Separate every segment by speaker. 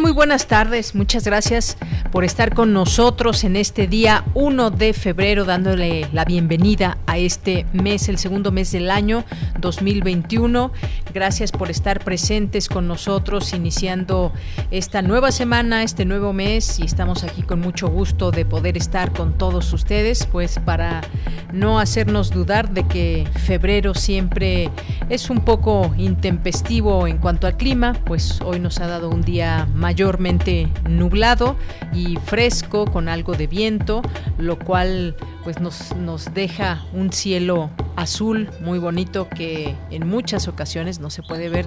Speaker 1: Muy buenas tardes. Muchas gracias por estar con nosotros en este día 1 de febrero, dándole la bienvenida a este mes, el segundo mes del año 2021. Gracias por estar presentes con nosotros, iniciando esta nueva semana, este nuevo mes, y estamos aquí con mucho gusto de poder estar con todos ustedes, pues para no hacernos dudar de que febrero siempre es un poco intempestivo en cuanto al clima, pues hoy nos ha dado un día mayormente nublado y fresco con algo de viento, lo cual pues nos, nos deja un cielo azul muy bonito que en muchas ocasiones no se puede ver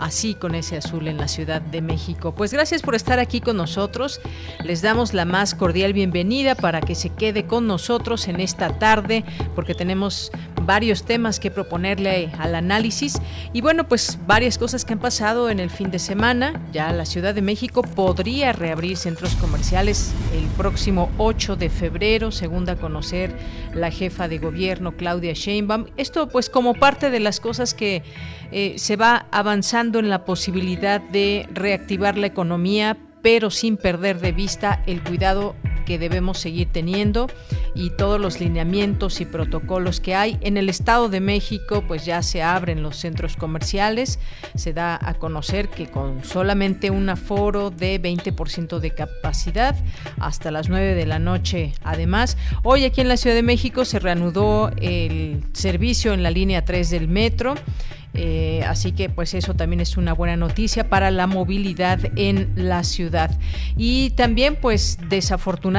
Speaker 1: así con ese azul en la Ciudad de México. Pues gracias por estar aquí con nosotros. Les damos la más cordial bienvenida para que se quede con nosotros en esta tarde porque tenemos varios temas que proponerle al análisis y bueno, pues varias cosas que han pasado en el fin de semana. Ya la Ciudad de México podría reabrir centros comerciales el próximo 8 de febrero, según a conocer la jefa de gobierno Claudia Sheinbaum. Esto pues como parte de las cosas que eh, se va avanzando en la posibilidad de reactivar la economía, pero sin perder de vista el cuidado que debemos seguir teniendo y todos los lineamientos y protocolos que hay. En el Estado de México pues ya se abren los centros comerciales, se da a conocer que con solamente un aforo de 20% de capacidad hasta las 9 de la noche. Además, hoy aquí en la Ciudad de México se reanudó el servicio en la línea 3 del metro. Eh, así que pues eso también es una buena noticia para la movilidad en la ciudad. Y también pues desafortunadamente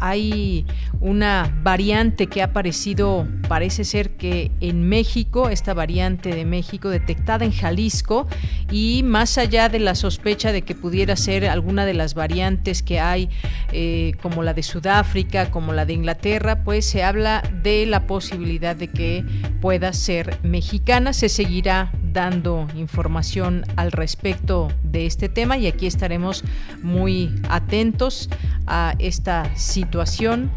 Speaker 1: hay una variante que ha aparecido, parece ser que en México, esta variante de México detectada en Jalisco y más allá de la sospecha de que pudiera ser alguna de las variantes que hay, eh, como la de Sudáfrica, como la de Inglaterra, pues se habla de la posibilidad de que pueda ser mexicana. Se seguirá dando información al respecto de este tema y aquí estaremos muy atentos a esta situación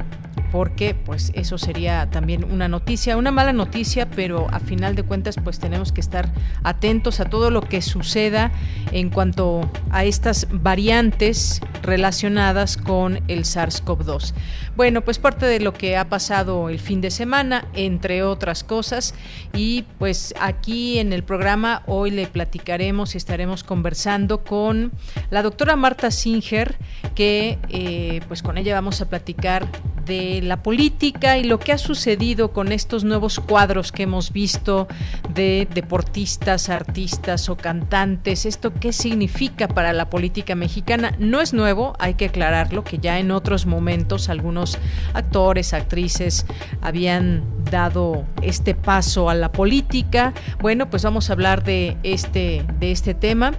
Speaker 1: porque pues eso sería también una noticia, una mala noticia, pero a final de cuentas pues tenemos que estar atentos a todo lo que suceda en cuanto a estas variantes relacionadas con el SARS-CoV-2. Bueno, pues parte de lo que ha pasado el fin de semana, entre otras cosas, y pues aquí en el programa hoy le platicaremos y estaremos conversando con la doctora Marta Singer, que eh, pues con ella vamos a platicar de la política y lo que ha sucedido con estos nuevos cuadros que hemos visto de deportistas, artistas o cantantes. ¿Esto qué significa para la política mexicana? No es nuevo, hay que aclararlo, que ya en otros momentos algunos actores, actrices habían dado este paso a la política. Bueno, pues vamos a hablar de este, de este tema.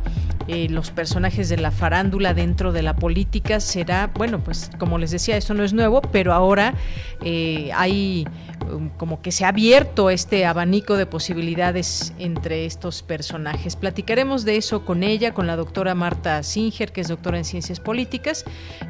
Speaker 1: Eh, los personajes de la farándula dentro de la política será, bueno, pues como les decía, esto no es nuevo, pero ahora eh, hay como que se ha abierto este abanico de posibilidades entre estos personajes. Platicaremos de eso con ella, con la doctora Marta Singer, que es doctora en ciencias políticas,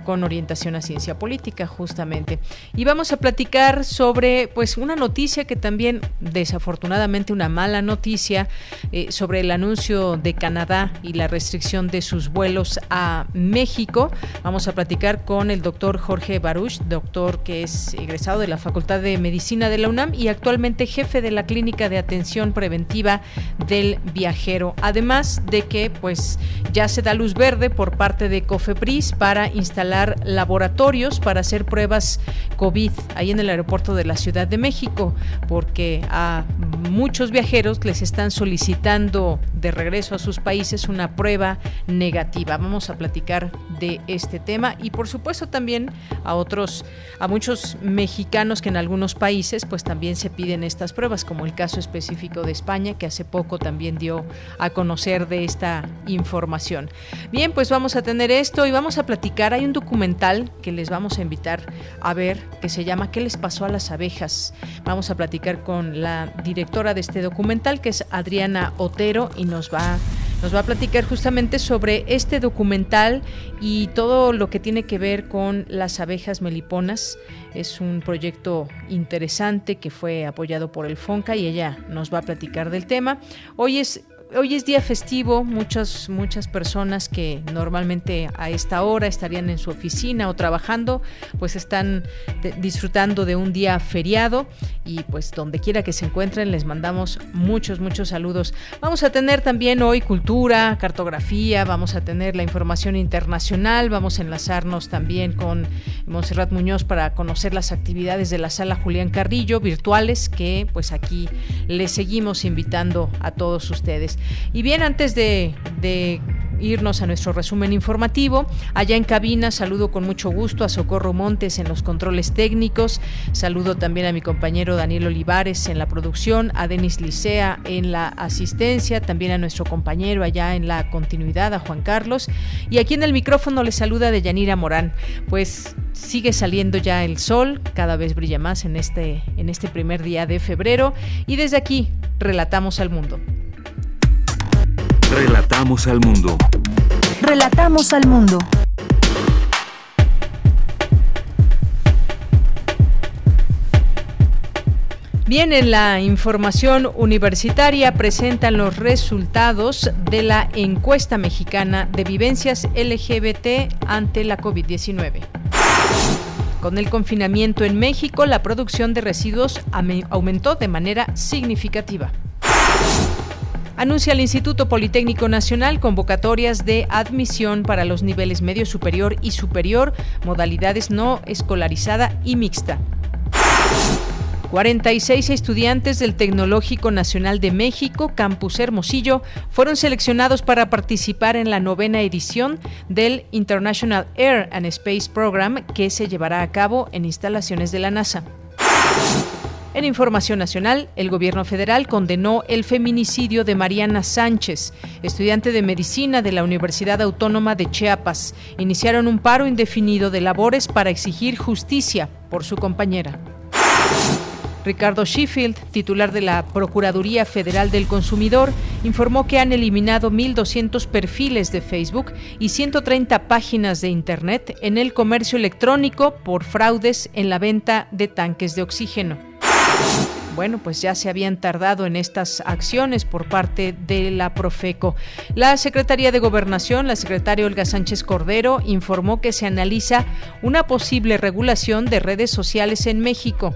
Speaker 1: con orientación a ciencia política, justamente. Y vamos a platicar sobre, pues, una noticia que también, desafortunadamente, una mala noticia eh, sobre el anuncio de Canadá y la restricción restricción de sus vuelos a México. Vamos a platicar con el doctor Jorge Baruch, doctor que es egresado de la Facultad de Medicina De la UNAM y actualmente jefe de la Clínica de Atención Preventiva del Viajero. Además de que pues ya se da luz verde por parte de COFEPRIS para instalar laboratorios para hacer pruebas COVID ahí en el aeropuerto de la Ciudad de México, porque a muchos viajeros les están solicitando de regreso a sus países una prueba negativa. Vamos a platicar de este tema y por supuesto también a otros, a muchos mexicanos que en algunos países pues también se piden estas pruebas, como el caso específico de España que hace poco también dio a conocer de esta información. Bien, pues vamos a tener esto y vamos a platicar. Hay un documental que les vamos a invitar a ver que se llama ¿Qué les pasó a las abejas? Vamos a platicar con la directora de este documental que es Adriana Otero y nos va nos va a platicar justamente sobre este documental y todo lo que tiene que ver con las abejas meliponas. Es un proyecto interesante que fue apoyado por el FONCA y ella nos va a platicar del tema. Hoy es hoy es día festivo, muchas, muchas personas que normalmente a esta hora estarían en su oficina o trabajando, pues están disfrutando de un día feriado y pues donde quiera que se encuentren les mandamos muchos, muchos saludos. Vamos a tener también hoy cultura, cartografía, vamos a tener la información internacional, vamos a enlazarnos también con Monserrat Muñoz para conocer las actividades de la sala Julián Carrillo virtuales que pues aquí les seguimos invitando a todos ustedes. Y bien, antes de, irnos a nuestro resumen informativo. Allá en cabina saludo con mucho gusto a Socorro Montes en los controles técnicos, saludo también a mi compañero Daniel Olivares en la producción, a Denis Licea en la asistencia, también a nuestro compañero allá en la continuidad, a Juan Carlos. Y aquí en el micrófono le saluda de Yanira Morán. Pues sigue saliendo ya el sol, cada vez brilla más en este, en este primer día de febrero y desde aquí relatamos al mundo.
Speaker 2: Relatamos al mundo.
Speaker 3: Relatamos al mundo.
Speaker 1: Bien, en la información universitaria presentan los resultados de la encuesta mexicana de vivencias LGBT ante la COVID-19. Con el confinamiento en México, la producción de residuos aumentó de manera significativa anuncia el Instituto Politécnico Nacional convocatorias de admisión para los niveles medio superior y superior, modalidades no escolarizada y mixta. 46 estudiantes del Tecnológico Nacional de México, Campus Hermosillo, fueron seleccionados para participar en la novena edición del International Air and Space Program que se llevará a cabo en instalaciones de la NASA. En información nacional, el gobierno federal condenó el feminicidio de Mariana Sánchez, estudiante de medicina de la Universidad Autónoma de Chiapas. Iniciaron un paro indefinido de labores para exigir justicia por su compañera. Ricardo Sheffield, titular de la Procuraduría Federal del Consumidor, informó que han eliminado 1.200 perfiles de Facebook y 130 páginas de Internet en el comercio electrónico por fraudes en la venta de tanques de oxígeno bueno, pues ya se habían tardado en estas acciones por parte de la Profeco. La Secretaría de Gobernación, la secretaria Olga Sánchez Cordero, informó que se analiza una posible regulación de redes sociales en México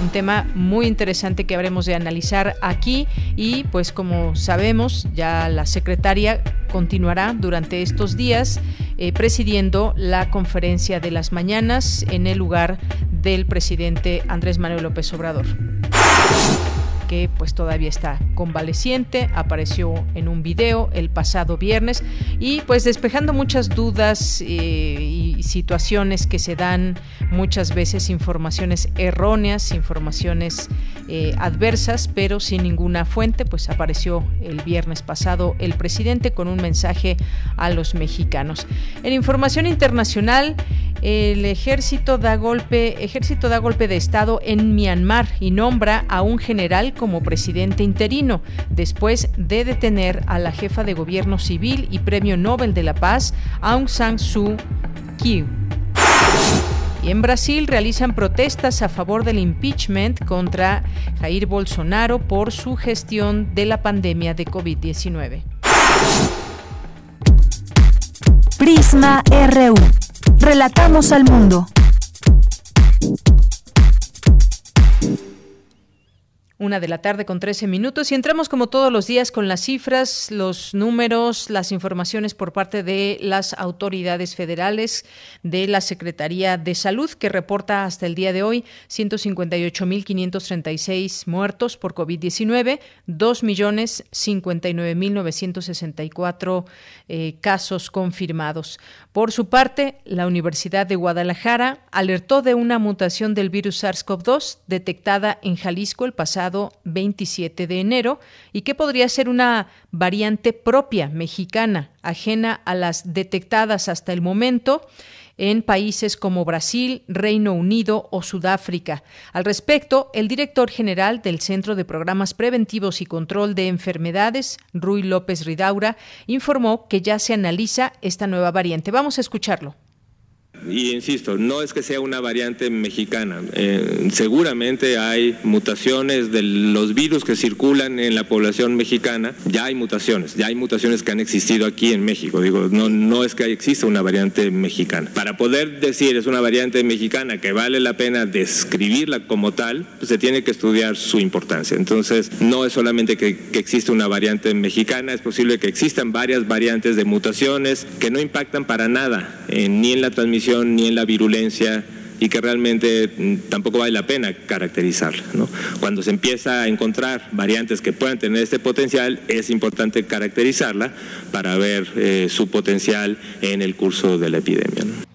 Speaker 1: un tema muy interesante que habremos de analizar aquí y pues como sabemos ya la secretaria continuará durante estos días eh, presidiendo la conferencia de las mañanas en el lugar del presidente Andrés Manuel López Obrador que pues todavía está convaleciente, apareció en un video el pasado viernes y pues despejando muchas dudas eh, y situaciones que se dan muchas veces informaciones erróneas, informaciones eh, adversas, pero sin ninguna fuente, pues apareció el viernes pasado el presidente con un mensaje a los mexicanos. En información internacional, el ejército da golpe, ejército da golpe de estado en Myanmar y nombra a un general como presidente interino, después de detener a la jefa de gobierno civil y premio Nobel de la Paz, Aung San Suu Kyi. Y en Brasil realizan protestas a favor del impeachment contra Jair Bolsonaro por su gestión de la pandemia de COVID-19.
Speaker 3: Prisma RU. Relatamos al mundo.
Speaker 1: Una de la tarde con 13 minutos y entramos como todos los días con las cifras, los números, las informaciones por parte de las autoridades federales de la Secretaría de Salud que reporta hasta el día de hoy 158.536 muertos por COVID-19, 2.059.964 eh, casos confirmados. Por su parte, la Universidad de Guadalajara alertó de una mutación del virus SARS-CoV-2 detectada en Jalisco el pasado 27 de enero y que podría ser una variante propia mexicana, ajena a las detectadas hasta el momento en países como Brasil, Reino Unido o Sudáfrica. Al respecto, el director general del Centro de Programas Preventivos y Control de Enfermedades, Rui López Ridaura, informó que ya se analiza esta nueva variante. Vamos a escucharlo.
Speaker 2: Y insisto, no es que sea una variante mexicana. Eh, seguramente hay mutaciones de los virus que circulan en la población mexicana. Ya hay mutaciones, ya hay mutaciones que han existido aquí en México. Digo, no, no es que exista una variante mexicana. Para poder decir es una variante mexicana que vale la pena describirla como tal, pues se tiene que estudiar su importancia. Entonces, no es solamente que, que existe una variante mexicana, es posible que existan varias variantes de mutaciones que no impactan para nada ni en la transmisión ni en la virulencia y que realmente mm, tampoco vale la pena caracterizarla. Cuando se empieza a encontrar variantes que puedan tener este potencial, es importante caracterizarla para ver eh, su potencial en el curso de la epidemia.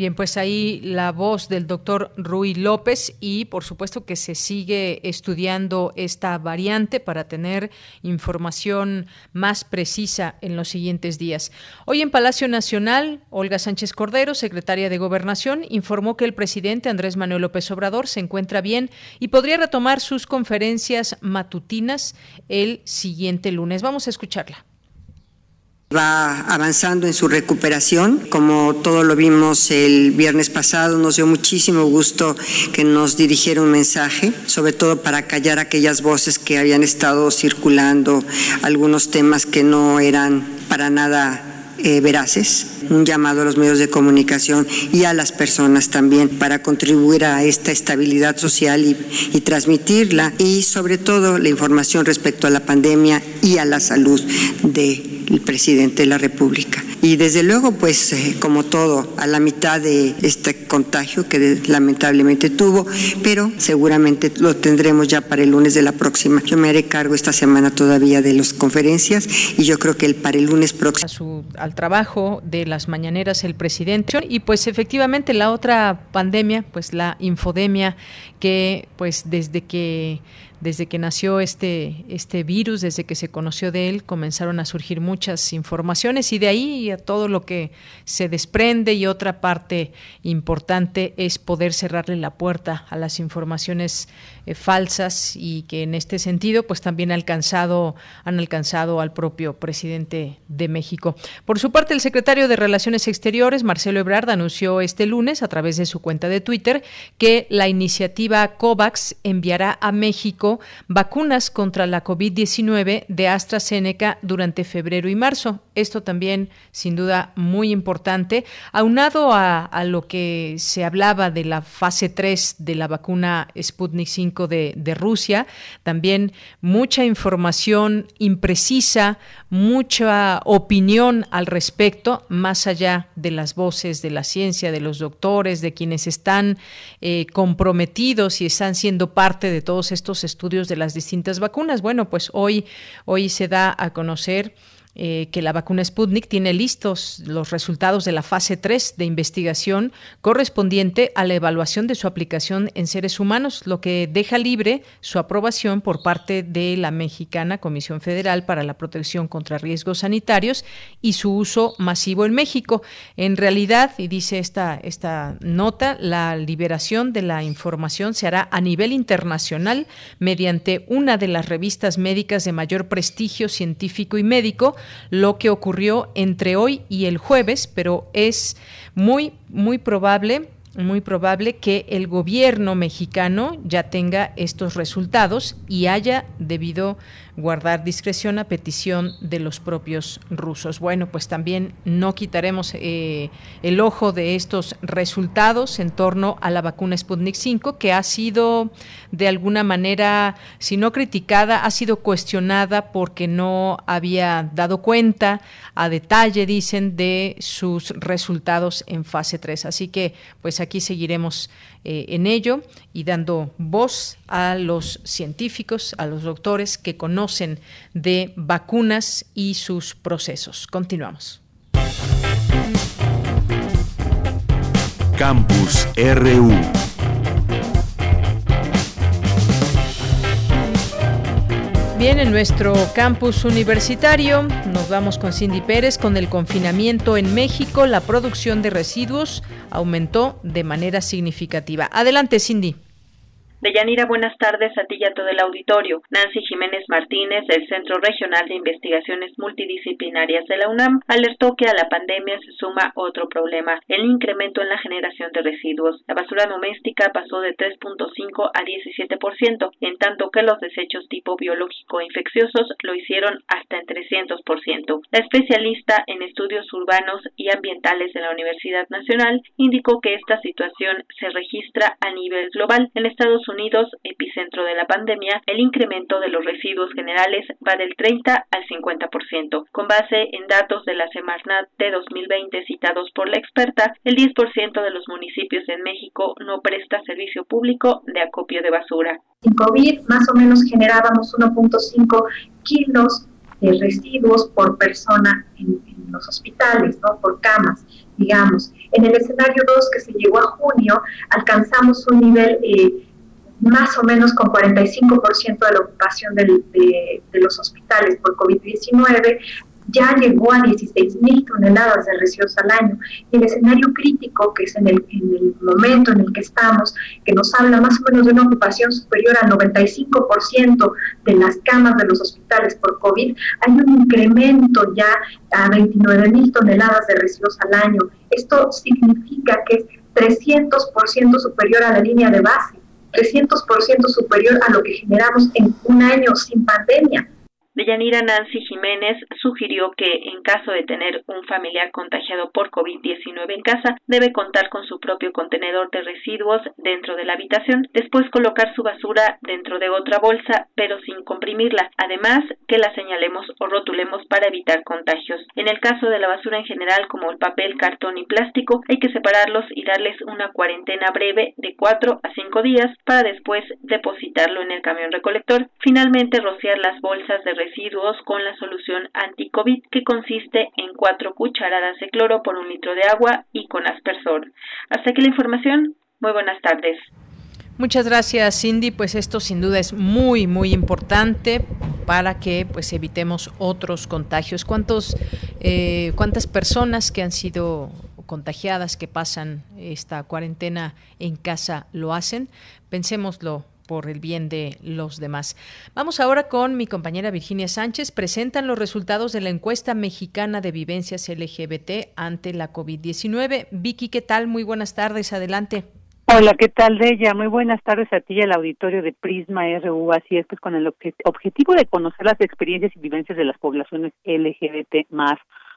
Speaker 1: Bien, pues ahí la voz del doctor Rui López y por supuesto que se sigue estudiando esta variante para tener información más precisa en los siguientes días. Hoy en Palacio Nacional, Olga Sánchez Cordero, secretaria de Gobernación, informó que el presidente Andrés Manuel López Obrador se encuentra bien y podría retomar sus conferencias matutinas el siguiente lunes. Vamos a escucharla
Speaker 4: va avanzando en su recuperación. Como todo lo vimos el viernes pasado, nos dio muchísimo gusto que nos dirigiera un mensaje, sobre todo para callar aquellas voces que habían estado circulando, algunos temas que no eran para nada eh, veraces, un llamado a los medios de comunicación y a las personas también para contribuir a esta estabilidad social y, y transmitirla y sobre todo la información respecto a la pandemia y a la salud del presidente de la República y desde luego, pues eh, como todo, a la mitad de este contagio que lamentablemente tuvo, pero seguramente lo tendremos ya para el lunes de la próxima. Yo me haré cargo esta semana todavía de las conferencias y yo creo que el, para el lunes próximo.
Speaker 1: al trabajo de las mañaneras el presidente. Y pues efectivamente la otra pandemia, pues la infodemia que pues desde que desde que nació este, este virus, desde que se conoció de él, comenzaron a surgir muchas informaciones y de ahí a todo lo que se desprende y otra parte importante es poder cerrarle la puerta a las informaciones eh, falsas y que en este sentido pues también alcanzado, han alcanzado al propio presidente de México. Por su parte, el secretario de Relaciones Exteriores, Marcelo Ebrard, anunció este lunes a través de su cuenta de Twitter que la iniciativa COVAX enviará a México vacunas contra la COVID-19 de AstraZeneca durante febrero y marzo. Esto también, sin duda, muy importante. Aunado a, lo que se hablaba de la fase 3 de la vacuna Sputnik 5 de, Rusia, también mucha información imprecisa, mucha opinión al respecto, más allá de las voces de la ciencia, de los doctores, de quienes están eh, comprometidos y están siendo parte de todos estos estudios de las distintas vacunas. Bueno, pues hoy, hoy se da a conocer eh, que la vacuna Sputnik tiene listos los resultados de la fase 3 de investigación correspondiente a la evaluación de su aplicación en seres humanos, lo que deja libre su aprobación por parte de la mexicana Comisión Federal para la Protección contra Riesgos Sanitarios y su uso masivo en México. En realidad, y dice esta, esta nota, la liberación de la información se hará a nivel internacional mediante una de las revistas médicas de mayor prestigio científico y médico, lo que ocurrió entre hoy y el jueves, pero es muy, muy probable muy probable que el gobierno mexicano ya tenga estos resultados y haya debido guardar discreción a petición de los propios rusos. Bueno, pues también no quitaremos eh, el ojo de estos resultados en torno a la vacuna Sputnik 5, que ha sido de alguna manera, si no criticada, ha sido cuestionada porque no había dado cuenta a detalle, dicen, de sus resultados en fase 3. Así que, pues aquí seguiremos eh, en ello y dando voz a los científicos, a los doctores que conocen de vacunas y sus procesos. Continuamos.
Speaker 5: Campus RU.
Speaker 1: Bien, en nuestro campus universitario nos vamos con Cindy Pérez. Con el confinamiento en México, la producción de residuos aumentó de manera significativa. Adelante, Cindy.
Speaker 6: Deyanira, buenas tardes a a todo el auditorio. Nancy Jiménez Martínez, del Centro Regional de Investigaciones Multidisciplinarias de la UNAM, alertó que a la pandemia se suma otro problema, el incremento en la generación de residuos. La basura doméstica pasó de 3.5 a 17%, en tanto que los desechos tipo biológico infecciosos lo hicieron hasta en 300%. La especialista en estudios urbanos y ambientales de la Universidad Nacional indicó que esta situación se registra a nivel global. En Estados Unidos, epicentro de la pandemia, el incremento de los residuos generales va del 30 al 50%. Con base en datos de la Semarnat de 2020 citados por la experta, el 10% de los municipios en México no presta servicio público de acopio de basura.
Speaker 7: En COVID más o menos generábamos 1.5 kilos de residuos por persona en, los hospitales, ¿no? por camas, digamos. En el escenario 2 que se llegó a junio, alcanzamos un nivel eh, más o menos con 45% de la ocupación de, los hospitales por COVID-19, ya llegó a 16 mil toneladas de residuos al año. Y el escenario crítico, que es en el, en el, momento en el que estamos, que nos habla más o menos de una ocupación superior al 95% de las camas de los hospitales por COVID, hay un incremento ya a 29 mil toneladas de residuos al año. Esto significa que es 300% superior a la línea de base 300% superior a lo que generamos en un año sin pandemia.
Speaker 6: Deyanira Nancy Jiménez sugirió que en caso de tener un familiar contagiado por COVID-19 en casa, debe contar con su propio contenedor de residuos dentro de la habitación, después colocar su basura dentro de otra bolsa, pero sin comprimirla, además que la señalemos o rotulemos para evitar contagios. En el caso de la basura en general, como el papel, cartón y plástico, hay que separarlos y darles una cuarentena breve de 4 a 5 días para después depositarlo en el camión recolector. Finalmente, rociar las bolsas de residuos con la solución anti-COVID que consiste en cuatro cucharadas de cloro por un litro de agua y con aspersor. Hasta aquí la información. Muy buenas tardes.
Speaker 1: Muchas gracias, Cindy. Pues esto sin duda es muy, muy importante para que pues evitemos otros contagios. ¿Cuántos, eh, ¿Cuántas personas que han sido contagiadas, que pasan esta cuarentena en casa, lo hacen? Pensémoslo por el bien de los demás. Vamos ahora con mi compañera Virginia Sánchez. Presentan los resultados de la encuesta mexicana de vivencias LGBT ante la COVID-19. Vicky, ¿qué tal? Muy buenas tardes. Adelante.
Speaker 8: Hola, ¿qué tal, de ella? Muy buenas tardes a ti y al auditorio de Prisma RU. Así es, pues con el objetivo de conocer las experiencias y vivencias de las poblaciones LGBT más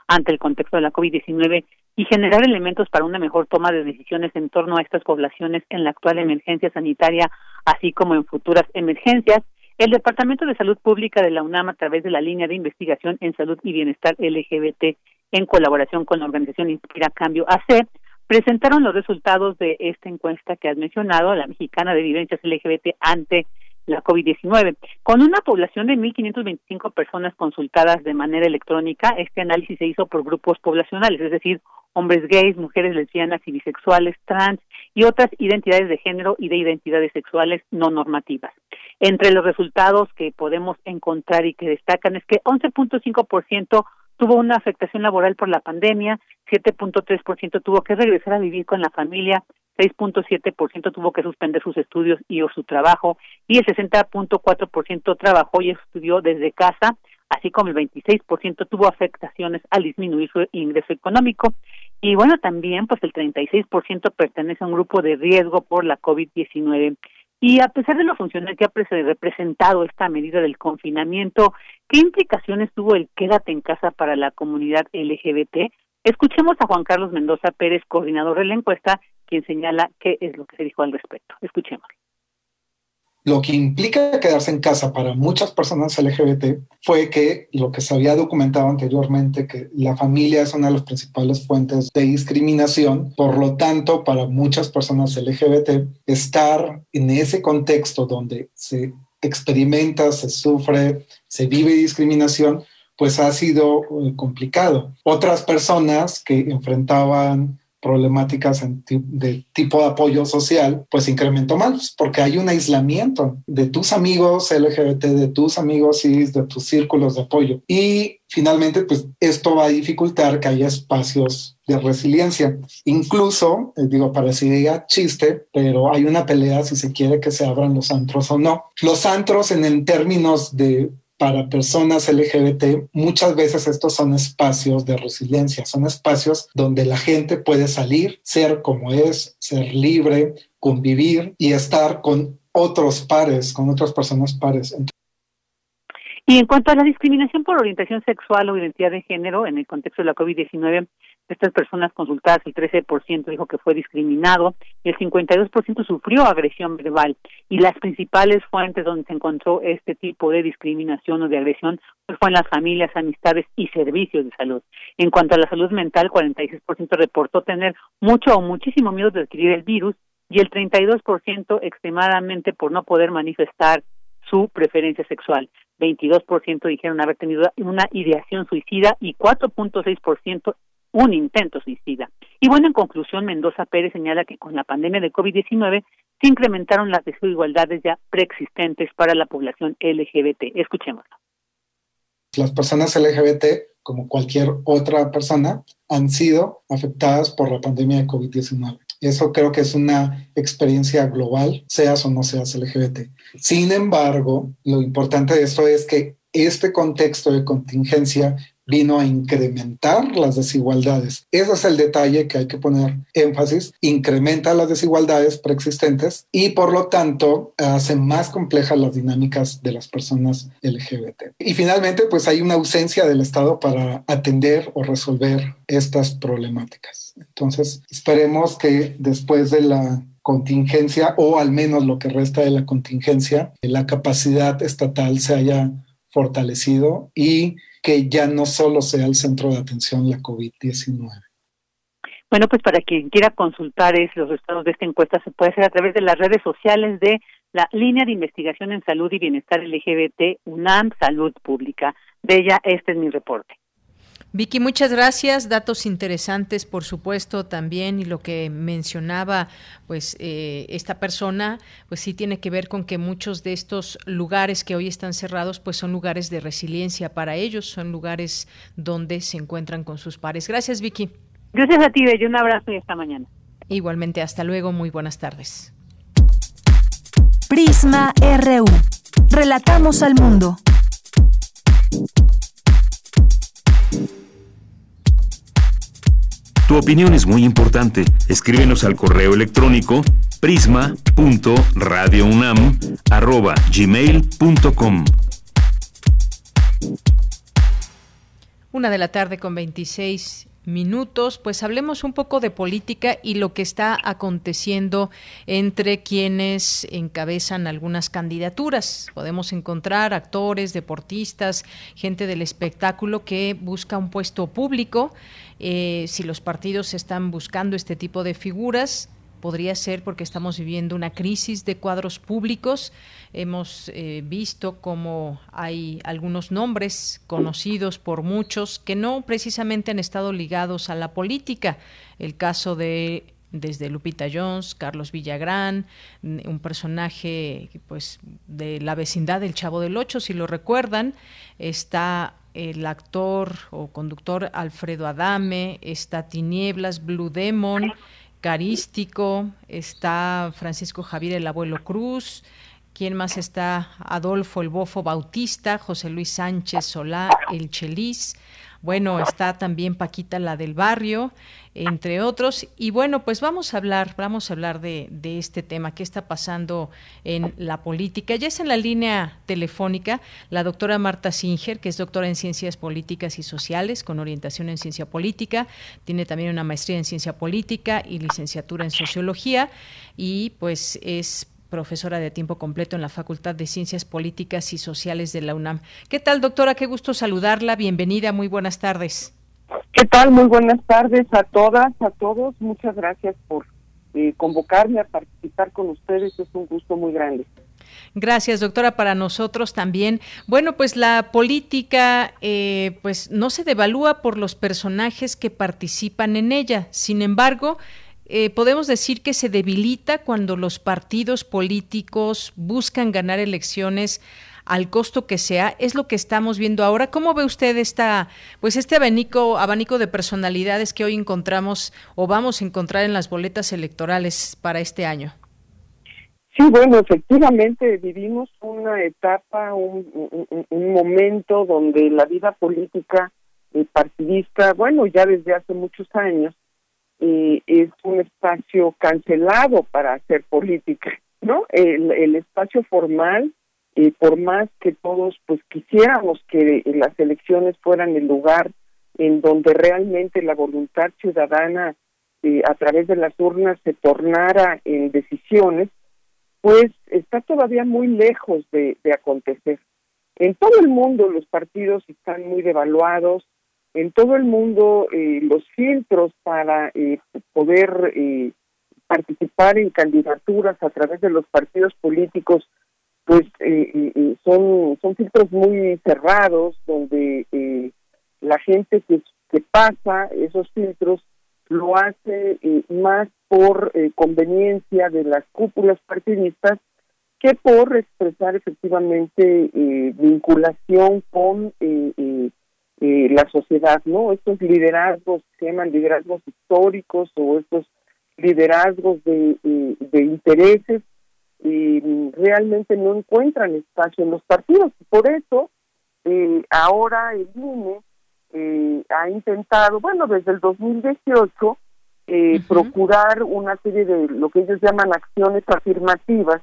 Speaker 8: ante el contexto de la COVID-19 y generar elementos para una mejor toma de decisiones en torno a estas poblaciones en la actual emergencia sanitaria, así como en futuras emergencias. El Departamento de Salud Pública de la UNAM, a través de la línea de investigación en salud y bienestar LGBT, en colaboración con la organización Inspira Cambio AC, presentaron los resultados de esta encuesta que has mencionado, la mexicana de vivencias LGBT ante la COVID-19. Con una población de 1.525 personas consultadas de manera electrónica, este análisis se hizo por grupos poblacionales, es decir, hombres gays, mujeres lesbianas y bisexuales, trans y otras identidades de género y de identidades sexuales no normativas. Entre los resultados que podemos encontrar y que destacan es que 11.5% tuvo una afectación laboral por la pandemia, 7.3% tuvo que regresar a vivir con la familia, 6.7% tuvo que suspender sus estudios y o su trabajo y el 60.4% trabajó y estudió desde casa, así como el 26% tuvo afectaciones al disminuir su ingreso económico y bueno, también pues el 36% pertenece a un grupo de riesgo por la COVID-19. Y a pesar de lo funcional que ha representado esta medida del confinamiento, ¿qué implicaciones tuvo el quédate en casa para la comunidad LGBT? Escuchemos a Juan Carlos Mendoza Pérez, coordinador de la encuesta, quien señala qué es lo que se dijo al respecto. Escuchemos.
Speaker 5: Lo que implica quedarse en casa para muchas personas LGBT fue que lo que se había documentado anteriormente, que la familia es una de las principales fuentes de discriminación, por lo tanto, para muchas personas LGBT, estar en ese contexto donde se experimenta, se sufre, se vive discriminación, pues ha sido eh, complicado. Otras personas que enfrentaban problemáticas de tipo de apoyo social, pues incrementó más, porque hay un aislamiento de tus amigos LGBT, de tus amigos cis, de tus círculos de apoyo. Y finalmente, pues esto va a dificultar que haya espacios de resiliencia. Incluso, eh, digo, parecería chiste, pero hay una pelea si se quiere que se abran los antros o no. Los antros en, términos de para personas LGBT, muchas veces estos son espacios de resiliencia, son espacios donde la gente puede salir, ser como es, ser libre, convivir y estar con otros pares, con otras personas pares.
Speaker 8: Y en cuanto a la discriminación por orientación sexual o identidad de género en el contexto de la COVID-19, estas personas consultadas, el 13% dijo que fue discriminado y el 52% sufrió agresión verbal. Y las principales fuentes donde se encontró este tipo de discriminación o de agresión pues fue las familias, amistades y servicios de salud. En cuanto a la salud mental, 46% reportó tener mucho o muchísimo miedo de adquirir el virus y el 32% extremadamente por no poder manifestar su preferencia sexual. 22% dijeron haber tenido una ideación suicida y 4.6% un intento suicida. Y bueno, en conclusión, Mendoza Pérez señala que con la pandemia de COVID-19 se incrementaron las desigualdades ya preexistentes para la población LGBT. Escuchémoslo.
Speaker 5: Las personas LGBT, como cualquier otra persona, han sido afectadas por la pandemia de COVID-19. Eso creo que es una experiencia global, seas o no seas LGBT. Sin embargo, lo importante de esto es que este contexto de contingencia vino a incrementar las desigualdades. Ese es el detalle que hay que poner énfasis. Incrementa las desigualdades preexistentes y por lo tanto hace más complejas las dinámicas de las personas LGBT. Y finalmente, pues hay una ausencia del Estado para atender o resolver estas problemáticas. Entonces, esperemos que después de la contingencia o al menos lo que resta de la contingencia, la capacidad estatal se haya fortalecido y que ya no solo sea el centro de atención la COVID-19.
Speaker 8: Bueno, pues para quien quiera consultar es, los resultados de esta encuesta se puede hacer a través de las redes sociales de la línea de investigación en salud y bienestar LGBT UNAM Salud Pública. De ella, este es mi reporte.
Speaker 1: Vicky, muchas gracias. Datos interesantes, por supuesto, también y lo que mencionaba, pues eh, esta persona, pues sí tiene que ver con que muchos de estos lugares que hoy están cerrados, pues son lugares de resiliencia para ellos, son lugares donde se encuentran con sus pares. Gracias, Vicky.
Speaker 8: Gracias a ti, Bello. Un abrazo y hasta mañana.
Speaker 1: Igualmente, hasta luego. Muy buenas tardes.
Speaker 3: Prisma RU. Relatamos al mundo.
Speaker 9: Tu opinión es muy importante. Escríbenos al correo electrónico prisma.radiounam@gmail.com.
Speaker 1: Una de la tarde con 26 minutos, pues hablemos un poco de política y lo que está aconteciendo entre quienes encabezan algunas candidaturas. Podemos encontrar actores, deportistas, gente del espectáculo que busca un puesto público eh, si los partidos están buscando este tipo de figuras, podría ser porque estamos viviendo una crisis de cuadros públicos. Hemos eh, visto cómo hay algunos nombres conocidos por muchos que no precisamente han estado ligados a la política. El caso de desde Lupita Jones, Carlos Villagrán, un personaje pues de la vecindad del Chavo del Ocho, si lo recuerdan, está el actor o conductor Alfredo Adame, está Tinieblas, Blue Demon, Carístico, está Francisco Javier el Abuelo Cruz, ¿quién más está? Adolfo el Bofo Bautista, José Luis Sánchez Solá, el Chelis, bueno, está también Paquita la del barrio, entre otros. Y bueno, pues vamos a hablar, vamos a hablar de, este tema, qué está pasando en la política. Ya es en la línea telefónica la doctora Marta Singer, que es doctora en Ciencias Políticas y Sociales, con orientación en Ciencia Política, tiene también una maestría en Ciencia Política y licenciatura en Sociología, y pues es profesora de tiempo completo en la Facultad de Ciencias Políticas y Sociales de la UNAM. ¿Qué tal, doctora? Qué gusto saludarla. Bienvenida. Muy buenas tardes.
Speaker 10: ¿Qué tal? Muy buenas tardes a todas, a todos. Muchas gracias por eh, convocarme a participar con ustedes. Es un gusto muy grande.
Speaker 1: Gracias, doctora, para nosotros también. Bueno, pues la política, eh, pues no se devalúa por los personajes que participan en ella. Sin embargo, eh, podemos decir que se debilita cuando los partidos políticos buscan ganar elecciones al costo que sea, es lo que estamos viendo ahora. ¿Cómo ve usted esta, pues este abanico, abanico de personalidades que hoy encontramos o vamos a encontrar en las boletas electorales para este año?
Speaker 10: Sí, bueno, efectivamente vivimos una etapa, un, momento donde la vida política y partidista, bueno, ya desde hace muchos años, es un espacio cancelado para hacer política, ¿no? El, espacio formal, y por más que todos pues quisiéramos que las elecciones fueran el lugar en donde realmente la voluntad ciudadana eh, a través de las urnas se tornara en decisiones, pues está todavía muy lejos de acontecer. En todo el mundo los partidos están muy devaluados, en todo el mundo eh, los filtros para eh, poder eh, participar en candidaturas a través de los partidos políticos pues son son filtros muy cerrados donde la gente que, que pasa esos filtros lo hace más por conveniencia de las cúpulas partidistas que por expresar efectivamente vinculación con eh, la sociedad, ¿no? Estos liderazgos se llaman liderazgos históricos o estos liderazgos de, eh, de intereses realmente no encuentran espacio en los partidos. Por eso, eh, ahora el INE eh, ha intentado, bueno, desde el 2018, eh, procurar una serie de lo que ellos llaman acciones afirmativas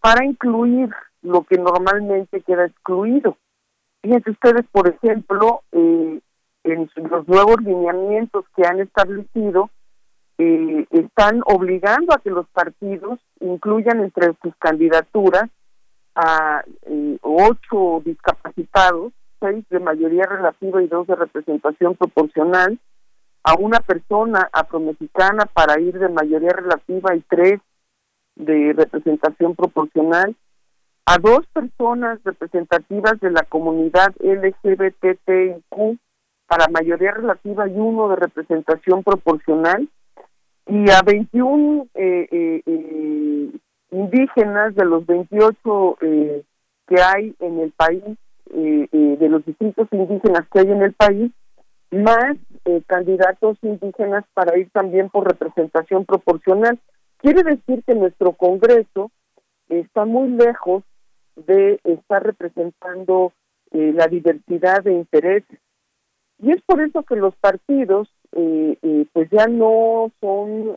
Speaker 10: para incluir lo que normalmente queda excluido. Fíjense ustedes, por ejemplo, eh, en los nuevos lineamientos que han establecido, eh, están obligando a que los partidos incluyan entre sus candidaturas a eh, ocho discapacitados, seis de mayoría relativa y dos de representación proporcional, a una persona afromexicana para ir de mayoría relativa y tres de representación proporcional, a dos personas representativas de la comunidad LGBTIQ para mayoría relativa y uno de representación proporcional y a 21 eh, eh, eh, indígenas de los 28 eh, que hay en el país, de los distritos indígenas que hay en el país, más candidatos indígenas para ir también por representación proporcional. Quiere decir que nuestro Congreso está muy lejos de estar representando eh, la diversidad de intereses. Y es por eso que los partidos eh, eh, pues ya no son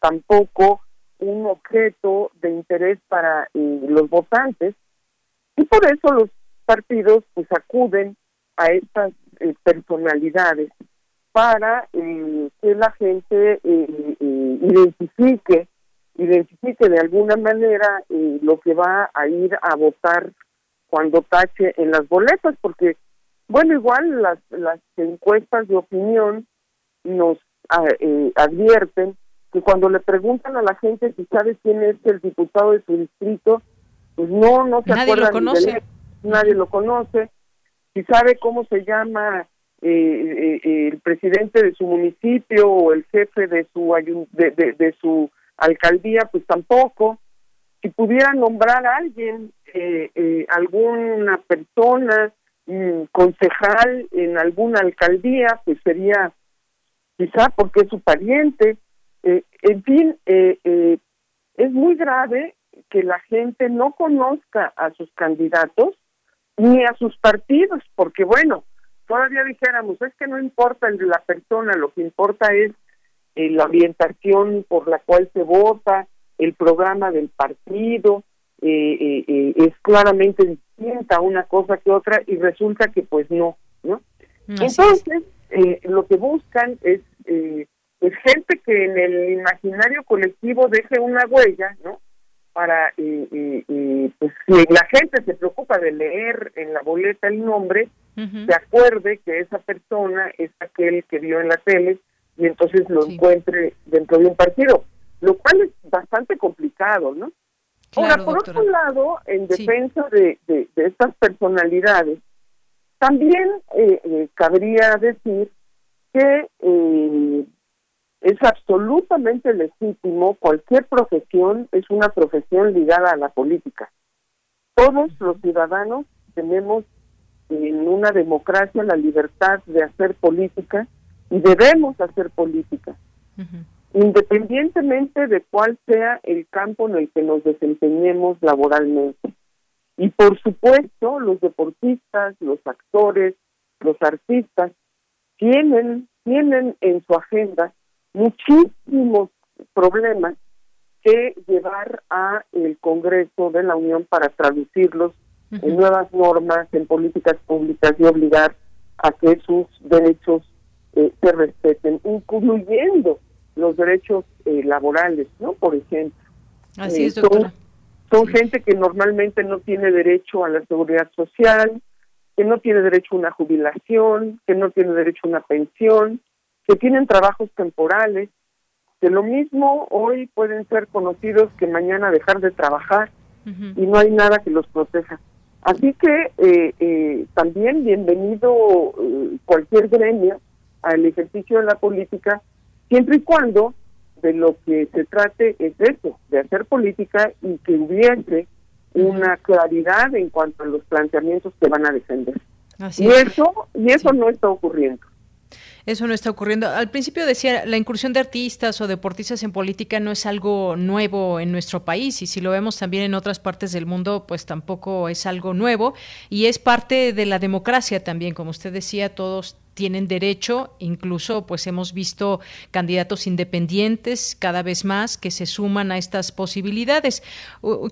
Speaker 10: tampoco un objeto de interés para los votantes y por eso los partidos pues acuden a estas personalidades para que la gente identifique identifique de alguna manera eh, lo que va a ir a votar cuando tache en las boletas, porque, bueno, igual las, las encuestas de opinión nos ah, eh, advierten que cuando le preguntan a la gente si sabe quién es el diputado de su distrito, pues no, no se
Speaker 1: nadie Lo conoce.
Speaker 10: nadie lo conoce. Si sabe cómo se llama eh, el presidente de su municipio o el jefe de su de, de, de su alcaldía, pues tampoco. Si pudiera nombrar a alguien, eh, eh, alguna persona, concejal en alguna alcaldía, pues sería quizá porque es su pariente. Eh, en fin, es muy grave que la gente no conozca a sus candidatos ni a sus partidos, porque bueno, todavía dijéramos, es que no importa el de la persona, lo que importa es eh, la orientación por la cual se vota, el programa del partido, eh, eh, es claramente distinta una cosa que otra y resulta que pues no, ¿no? Entonces, lo que buscan es pues gente que en el imaginario colectivo deje una huella, ¿no? Para, pues si la gente se preocupa de leer en la boleta el nombre, se acuerde que esa persona es aquel que vio en la tele y entonces lo encuentre dentro de un partido, lo cual es bastante complicado, ¿no? Ahora, por otro lado, en defensa de, de, estas personalidades, también eh, eh, cabría decir que eh, es absolutamente legítimo, cualquier profesión es una profesión ligada a la política. Todos los ciudadanos tenemos en una democracia la libertad de hacer política y debemos hacer política, independientemente de cuál sea el campo en el que nos desempeñemos laboralmente. Y por supuesto, los deportistas, los actores, los artistas tienen tienen en su agenda muchísimos problemas que llevar a el Congreso de la Unión para traducirlos en nuevas normas, en políticas públicas y obligar a que sus derechos eh, se respeten, incluyendo los derechos eh, laborales, ¿no? Por ejemplo.
Speaker 1: Así eh, es, doctora.
Speaker 10: Son, gente que normalmente no tiene derecho a la seguridad social, que no tiene derecho a una jubilación, que no tiene derecho a una pensión, que tienen trabajos temporales, que lo mismo hoy pueden ser conocidos que mañana dejar de trabajar y no hay nada que los proteja. Así que eh, eh, también bienvenido eh, cualquier gremio al ejercicio de la política, siempre y cuando de lo que se trate es eso, de hacer política y que hubiese una claridad en cuanto a los planteamientos que van a defender. y eso y eso no está ocurriendo.
Speaker 1: Eso no está ocurriendo. Al principio decía, la incursión de artistas o deportistas en política no es algo nuevo en nuestro país y si lo vemos también en otras partes del mundo, pues tampoco es algo nuevo y es parte de la democracia también, como usted decía, todos tienen derecho, incluso pues hemos visto candidatos independientes cada vez más que se suman a estas posibilidades.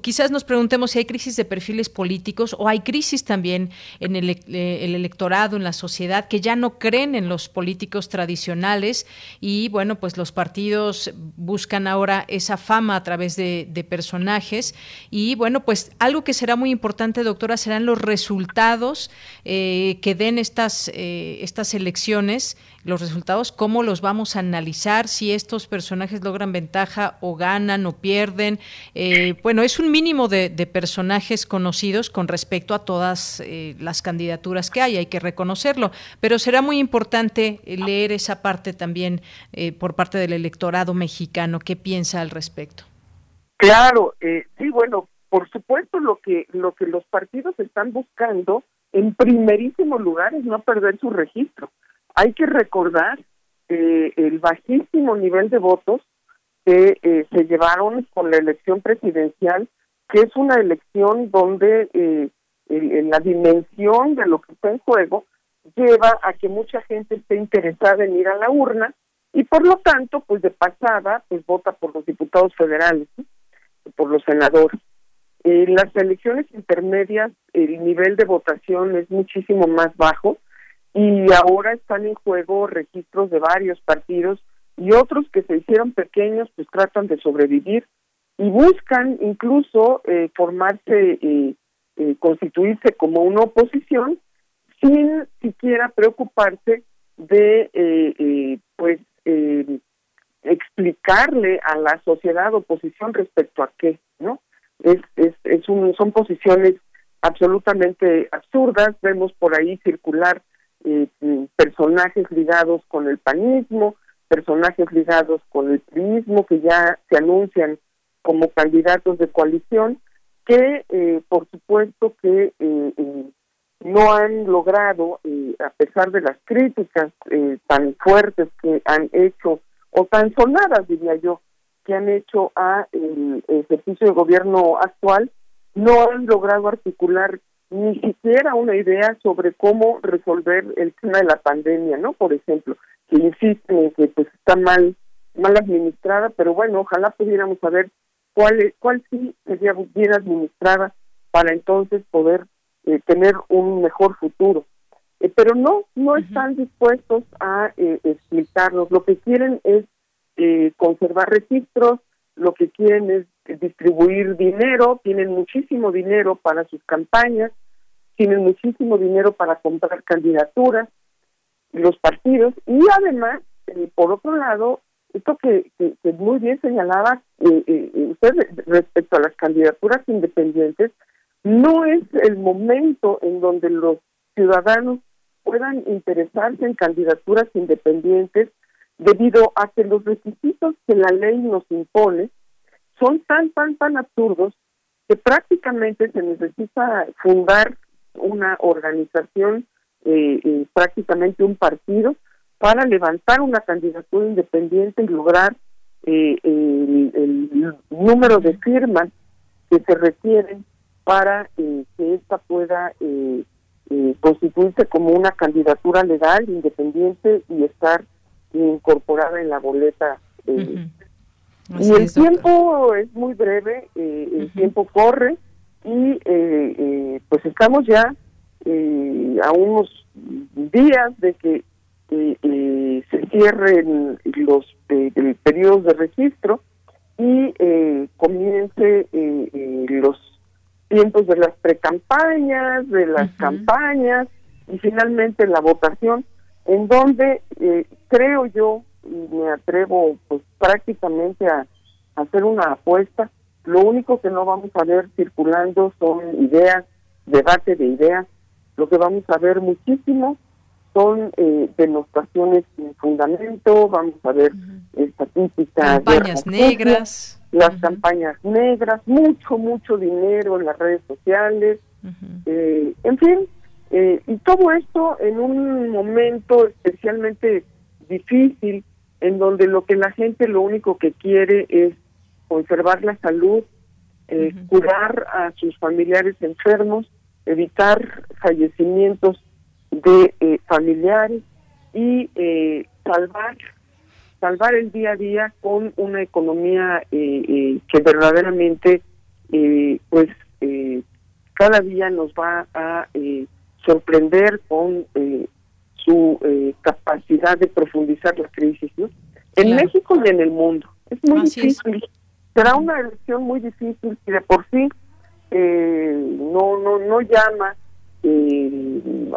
Speaker 1: quizás nos preguntemos si hay crisis de perfiles políticos o hay crisis también en el, eh, electorado, en la sociedad, que ya no creen en los políticos tradicionales y bueno, pues los partidos buscan ahora esa fama a través de, personajes y bueno, pues algo que será muy importante, doctora, serán los resultados eh, que den estas, eh, estas elecciones, los resultados, cómo los vamos a analizar, si estos personajes logran ventaja o ganan o pierden. Eh, bueno, es un mínimo de, personajes conocidos con respecto a todas eh, las candidaturas que hay, hay que reconocerlo, pero será muy importante leer esa parte también eh, por parte del electorado mexicano, qué piensa al respecto.
Speaker 10: Claro, sí, bueno, por supuesto lo que lo que los partidos están buscando en primerísimo lugar es no perder su registro. Hay que recordar eh, el bajísimo nivel de votos que eh, se llevaron con la elección presidencial, que es una elección donde eh, la dimensión de lo que está en juego lleva a que mucha gente esté interesada en ir a la urna y por lo tanto, pues de pasada, pues vota por los diputados federales, por los senadores. En las elecciones intermedias el nivel de votación es muchísimo más bajo y ahora están en juego registros de varios partidos y otros que se hicieron pequeños pues tratan de sobrevivir y buscan incluso eh, formarse, eh, eh, constituirse como una oposición sin siquiera preocuparse de pues explicarle a la sociedad oposición respecto a qué, ¿no? Es, es, es un, son posiciones absolutamente absurdas. Vemos por ahí circular eh, personajes ligados con el panismo, personajes ligados con el turismo que ya se anuncian como candidatos de coalición, que eh, por supuesto que eh, no han logrado, a pesar de las críticas tan fuertes que han hecho, o tan sonadas, diría yo, que han hecho a el ejercicio de gobierno actual no han logrado articular ni siquiera una idea sobre cómo resolver el tema de la pandemia, ¿no? Por ejemplo, que insisten en que pues está mal mal administrada, pero bueno, ojalá pudiéramos saber cuál cuál sí sería bien administrada para entonces poder eh, tener un mejor futuro. Eh, pero no, no están dispuestos a eh, explicarnos. Lo que quieren es conservar registros, lo que quieren es distribuir dinero, tienen muchísimo dinero para sus campañas, tienen muchísimo dinero para comprar candidaturas, los partidos, y además, por otro lado, esto que, muy bien señalaba usted respecto a las candidaturas independientes, no es el momento en donde los ciudadanos puedan interesarse en candidaturas independientes debido a que los requisitos que la ley nos impone son tan, tan, tan absurdos que prácticamente se necesita fundar una organización, eh, eh, prácticamente un partido, para levantar una candidatura independiente y lograr eh, el número de firmas que se requieren para eh, que esta pueda eh, eh, constituirse como una candidatura legal, independiente y estar incorporada en la boleta. Y el tiempo es muy breve, el tiempo corre y pues estamos ya a unos días de que se cierren los periodos de registro y comience los tiempos de las precampañas, de las campañas y finalmente la votación, en donde eh, creo yo, y me atrevo pues prácticamente a, hacer una apuesta, lo único que no vamos a ver circulando son ideas, debate de ideas, lo que vamos a ver muchísimo son eh, denostaciones sin fundamento, vamos a ver estadísticas.
Speaker 1: Campañas negras.
Speaker 10: las campañas negras, mucho, mucho dinero en las redes sociales, eh, en fin, eh, y todo esto en un momento especialmente difícil, en donde lo que la gente lo único que quiere es conservar la salud, eh, curar a sus familiares enfermos, evitar fallecimientos de familiares y salvar salvar el día a día con una economía eh, eh, que verdaderamente eh, pues cada día nos va a sorprender con su capacidad de profundizar la crisis en México y en el mundo. Es muy difícil. Será una elección muy difícil y de por sí no no no llama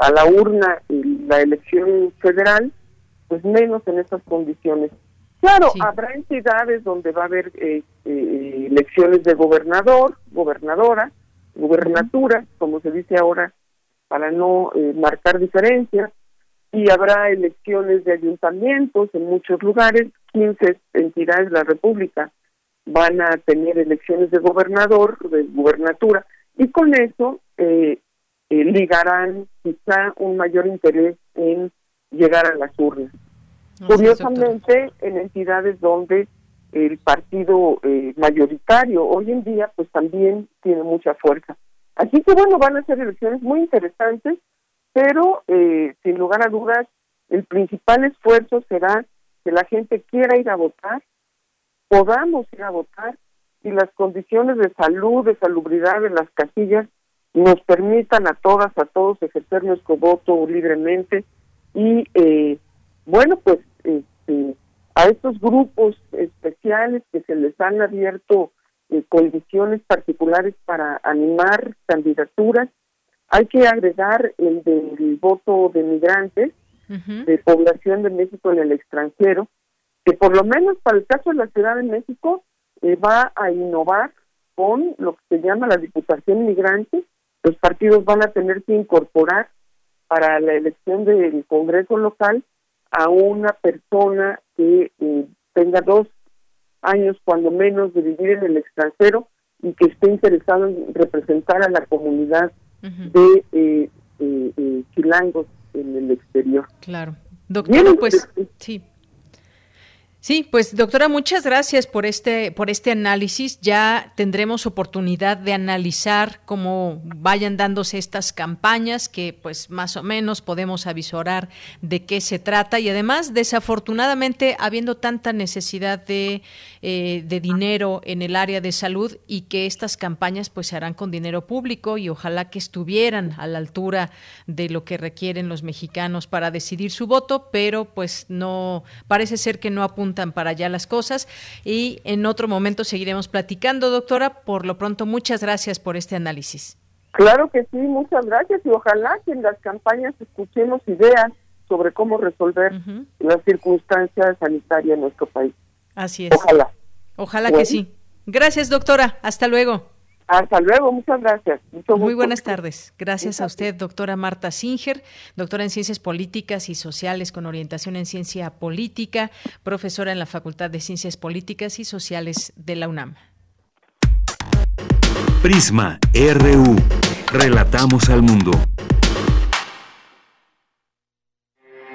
Speaker 10: a la urna la elección federal pues menos en estas condiciones. Claro, habrá entidades donde va a haber eh, eh, elecciones de gobernador, gobernadora, gubernatura, como se dice ahora, para no eh, marcar diferencias, y habrá elecciones de ayuntamientos en muchos lugares, 15 entidades de la República van a tener elecciones de gobernador, de gubernatura, y con eso ligarán quizá un mayor interés en llegar a las urnas. Curiosamente, en entidades donde el partido eh, mayoritario hoy en día pues también tiene mucha fuerza. Así que bueno, van a ser elecciones muy interesantes, pero eh, sin lugar a dudas el principal esfuerzo será que la gente quiera ir a votar, podamos ir a votar y las condiciones de salud, de salubridad de las casillas nos permitan a todas, a todos ejercer nuestro voto libremente. Y eh, bueno, pues este, a estos grupos especiales que se les han abierto eh, condiciones particulares para animar candidaturas, hay que agregar el del voto de migrantes, de población de México en el extranjero, que por lo menos para el caso de la Ciudad de México eh, va a innovar con lo que se llama la Diputación Migrante. Los partidos van a tener que incorporar para la elección del Congreso local a una persona que eh, tenga dos años cuando menos de vivir en el extranjero y que esté interesado en representar a la comunidad de eh, eh, chilangos en el exterior.
Speaker 1: Claro. Doctor, pues sí. Sí, pues doctora, muchas gracias por este por este análisis. Ya tendremos oportunidad de analizar cómo vayan dándose estas campañas que pues más o menos podemos avisorar de qué se trata y además desafortunadamente habiendo tanta necesidad de, eh, de dinero en el área de salud y que estas campañas pues se harán con dinero público y ojalá que estuvieran a la altura de lo que requieren los mexicanos para decidir su voto, pero pues no parece ser que no apunta para allá las cosas y en otro momento seguiremos platicando, doctora. Por lo pronto, muchas gracias por este análisis.
Speaker 10: Claro que sí, muchas gracias y ojalá que en las campañas escuchemos ideas sobre cómo resolver las circunstancias sanitarias en nuestro país.
Speaker 1: Así es.
Speaker 10: Ojalá.
Speaker 1: Ojalá que sí. Gracias, doctora. Hasta luego.
Speaker 10: Hasta luego, muchas gracias.
Speaker 1: Muy buenas tardes. Gracias a usted, doctora Marta Singer, doctora en Ciencias Políticas y Sociales con orientación en Ciencia Política, profesora en la Facultad de Ciencias Políticas y Sociales de la UNAM.
Speaker 9: Prisma RU. Relatamos al mundo.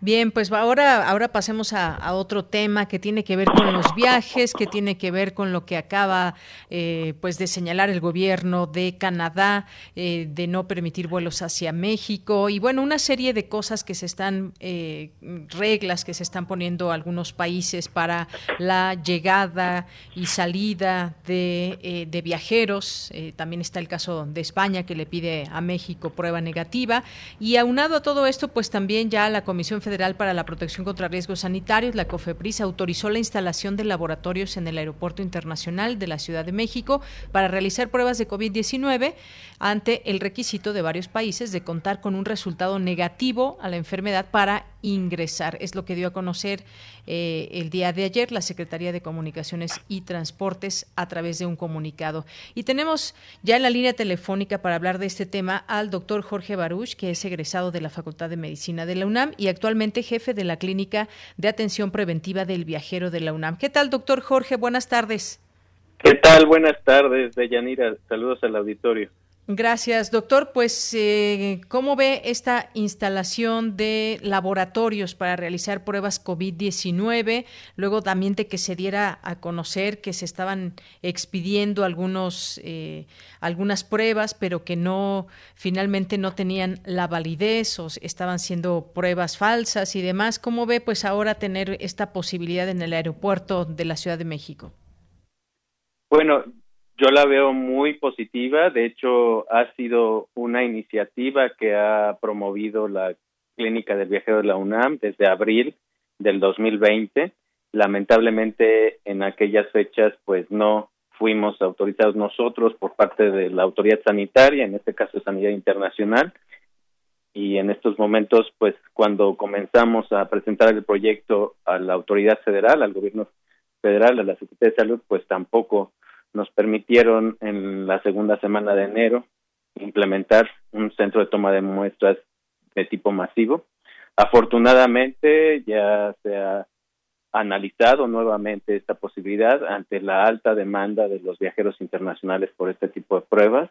Speaker 1: Bien, pues ahora, ahora pasemos a, otro tema que tiene que ver con los viajes, que tiene que ver con lo que acaba eh, pues de señalar el gobierno de Canadá, eh, de no permitir vuelos hacia México y bueno, una serie de cosas que se están, eh, reglas que se están poniendo algunos países para la llegada y salida de, de viajeros. también está el caso de España que le pide a México prueba negativa y aunado a todo esto, pues también ya la Comisión Federal para la Protección contra Riesgos Sanitarios, la COFEPRIS, autorizó la instalación de laboratorios en el Aeropuerto Internacional de la Ciudad de México para realizar pruebas de COVID-19 ante el requisito de varios países de contar con un resultado negativo a la enfermedad para ingresar. Es lo que dio a conocer eh, el día de ayer la Secretaría de Comunicaciones y Transportes a través de un comunicado. Y tenemos ya en la línea telefónica para hablar de este tema al doctor Jorge Baruch, que es egresado de la Facultad de Medicina de la UNAM y actualmente jefe de la Clínica de Atención Preventiva del Viajero de la UNAM. ¿Qué tal, doctor Jorge? Buenas tardes.
Speaker 11: ¿Qué tal? Buenas tardes, Deyanira. Saludos al auditorio.
Speaker 1: Gracias, doctor. Pues, eh, ¿cómo ve esta instalación de laboratorios para realizar pruebas COVID-19? Luego también de que se diera a conocer que se estaban expidiendo algunos, eh, algunas pruebas, pero que no, finalmente no tenían la validez o estaban siendo pruebas falsas y demás. ¿Cómo ve, pues, ahora tener esta posibilidad en el aeropuerto de la Ciudad de México?
Speaker 11: Bueno, yo la veo muy positiva, de hecho ha sido una iniciativa que ha promovido la Clínica del Viajero de la UNAM desde abril del 2020. Lamentablemente en aquellas fechas pues no fuimos autorizados nosotros por parte de la autoridad sanitaria, en este caso Sanidad Internacional, y en estos momentos pues cuando comenzamos a presentar el proyecto a la autoridad federal, al gobierno federal, a la Secretaría de Salud, pues tampoco nos permitieron en la segunda semana de enero implementar un centro de toma de muestras de tipo masivo. Afortunadamente ya se ha analizado nuevamente esta posibilidad ante la alta demanda de los viajeros internacionales por este tipo de pruebas.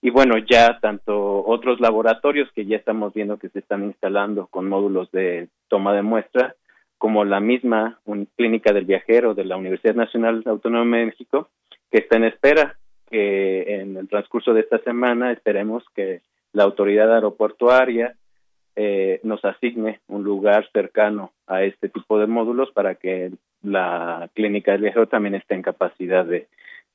Speaker 11: Y bueno, ya tanto otros laboratorios que ya estamos viendo que se están instalando con módulos de toma de muestra, como la misma clínica del viajero de la Universidad Nacional Autónoma de México, que está en espera, que en el transcurso de esta semana esperemos que la autoridad aeroportuaria eh, nos asigne un lugar cercano a este tipo de módulos para que la clínica del viajero también esté en capacidad de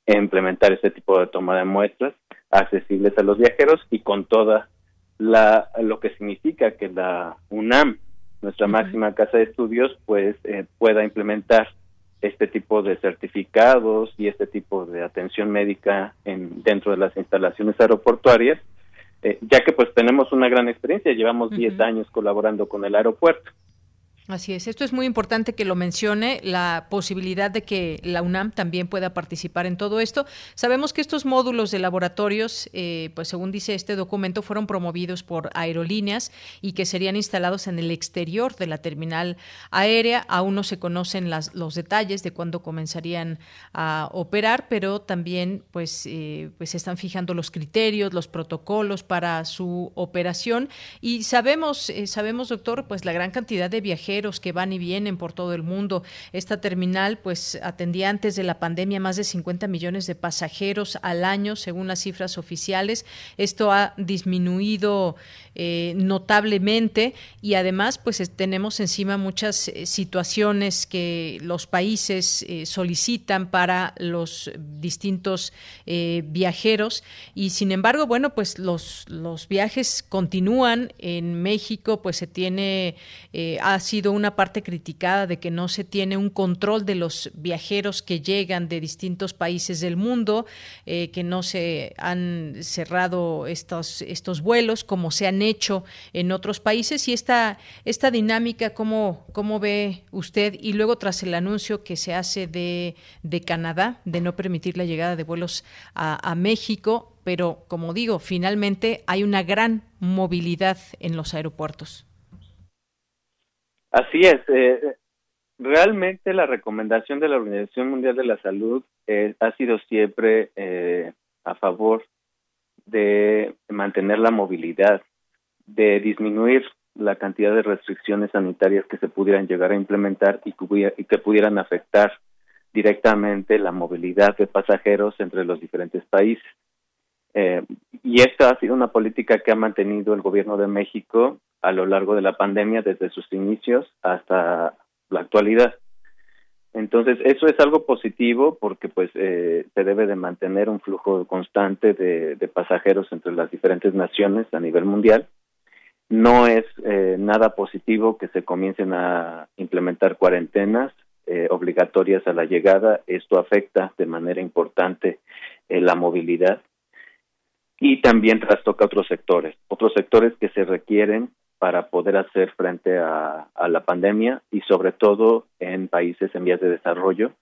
Speaker 11: implementar este tipo de toma de muestras accesibles a los viajeros y con toda la lo que significa que la UNAM nuestra máxima casa de estudios pues eh, pueda implementar este tipo de certificados y este tipo de atención médica en, dentro de las instalaciones aeroportuarias, eh, ya que pues tenemos una gran experiencia, llevamos 10 años colaborando con el aeropuerto.
Speaker 1: Así es, esto es muy importante que lo mencione, la posibilidad de que la UNAM también pueda participar en todo esto. Sabemos que estos módulos de laboratorios, eh, pues según dice este documento, fueron promovidos por aerolíneas y que serían instalados en el exterior de la terminal aérea. Aún no se conocen las, los detalles de cuándo comenzarían a operar, pero también pues, eh, pues se están fijando los criterios, los protocolos para su operación. Y sabemos, eh, sabemos, doctor, pues la gran cantidad de viajeros que van y vienen por todo el mundo. Esta terminal pues atendía antes de la pandemia más de 50 millones de pasajeros al año, según las cifras oficiales. Esto ha disminuido eh, notablemente y además pues tenemos encima muchas eh, situaciones que los países eh, solicitan para los distintos viajeros y sin embargo bueno pues los, los viajes continúan en México pues se tiene ha sido una parte criticada de que no se tiene un control de los viajeros que llegan de distintos países del mundo, que no se han cerrado estos, estos vuelos como se han hecho en otros países y esta, esta dinámica, ¿cómo, ¿cómo ve usted? Y luego tras el anuncio que se hace de, de Canadá de no permitir la llegada de vuelos a, México, pero como digo, finalmente hay una gran movilidad en los aeropuertos.
Speaker 11: Así es. Eh, realmente la recomendación de la Organización Mundial de la Salud eh, ha sido siempre eh, a favor de mantener la movilidad, de disminuir la cantidad de restricciones sanitarias que se pudieran llegar a implementar y que, pudieran afectar directamente la movilidad de pasajeros entre los diferentes países. Eh, y esta ha sido una política que ha mantenido el gobierno de México a lo largo de la pandemia, desde sus inicios hasta la actualidad. Entonces, eso es algo positivo porque pues eh, se debe de mantener un flujo constante de, pasajeros entre las diferentes naciones a nivel mundial. No es eh, nada positivo que se comiencen a implementar cuarentenas eh, obligatorias a la llegada. Esto afecta de manera importante la movilidad y también trastoca otros sectores, otros sectores que se requieren para poder hacer frente a, la pandemia y sobre todo en países en vías de desarrollo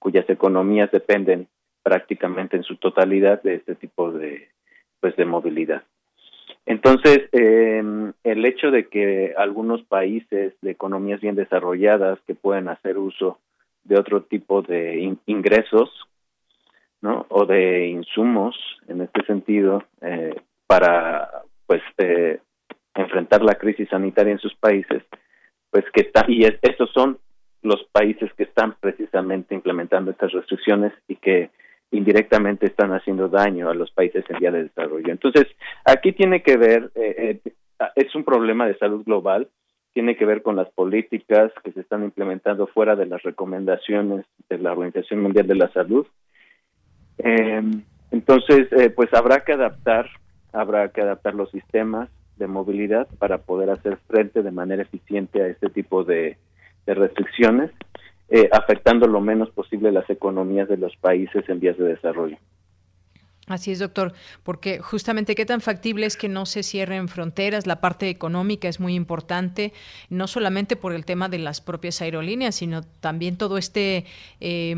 Speaker 11: cuyas economías dependen prácticamente en su totalidad de este tipo de pues de movilidad. Entonces, em, el hecho de que algunos países de economías bien desarrolladas que pueden hacer uso de otro tipo de ingresos, ¿no? O de insumos, en este sentido, eh, para, pues, eh, enfrentar la crisis sanitaria en sus países, pues que está, y estos son los países que están precisamente implementando estas restricciones y que indirectamente están haciendo daño a los países en vía de desarrollo. Entonces, aquí tiene que ver, eh, eh, es un problema de salud global, tiene que ver con las políticas que se están implementando fuera de las recomendaciones de la Organización Mundial de la Salud. Eh, entonces, pues habrá que adaptar, habrá que adaptar los sistemas, de movilidad para poder hacer frente de manera eficiente a este tipo de, restricciones, eh, afectando lo menos posible las economías de los países en vías de desarrollo.
Speaker 1: Así es, doctor, porque justamente qué tan factible es que no se cierren fronteras, la parte económica es muy importante, no solamente por el tema de las propias aerolíneas, sino también todo este eh,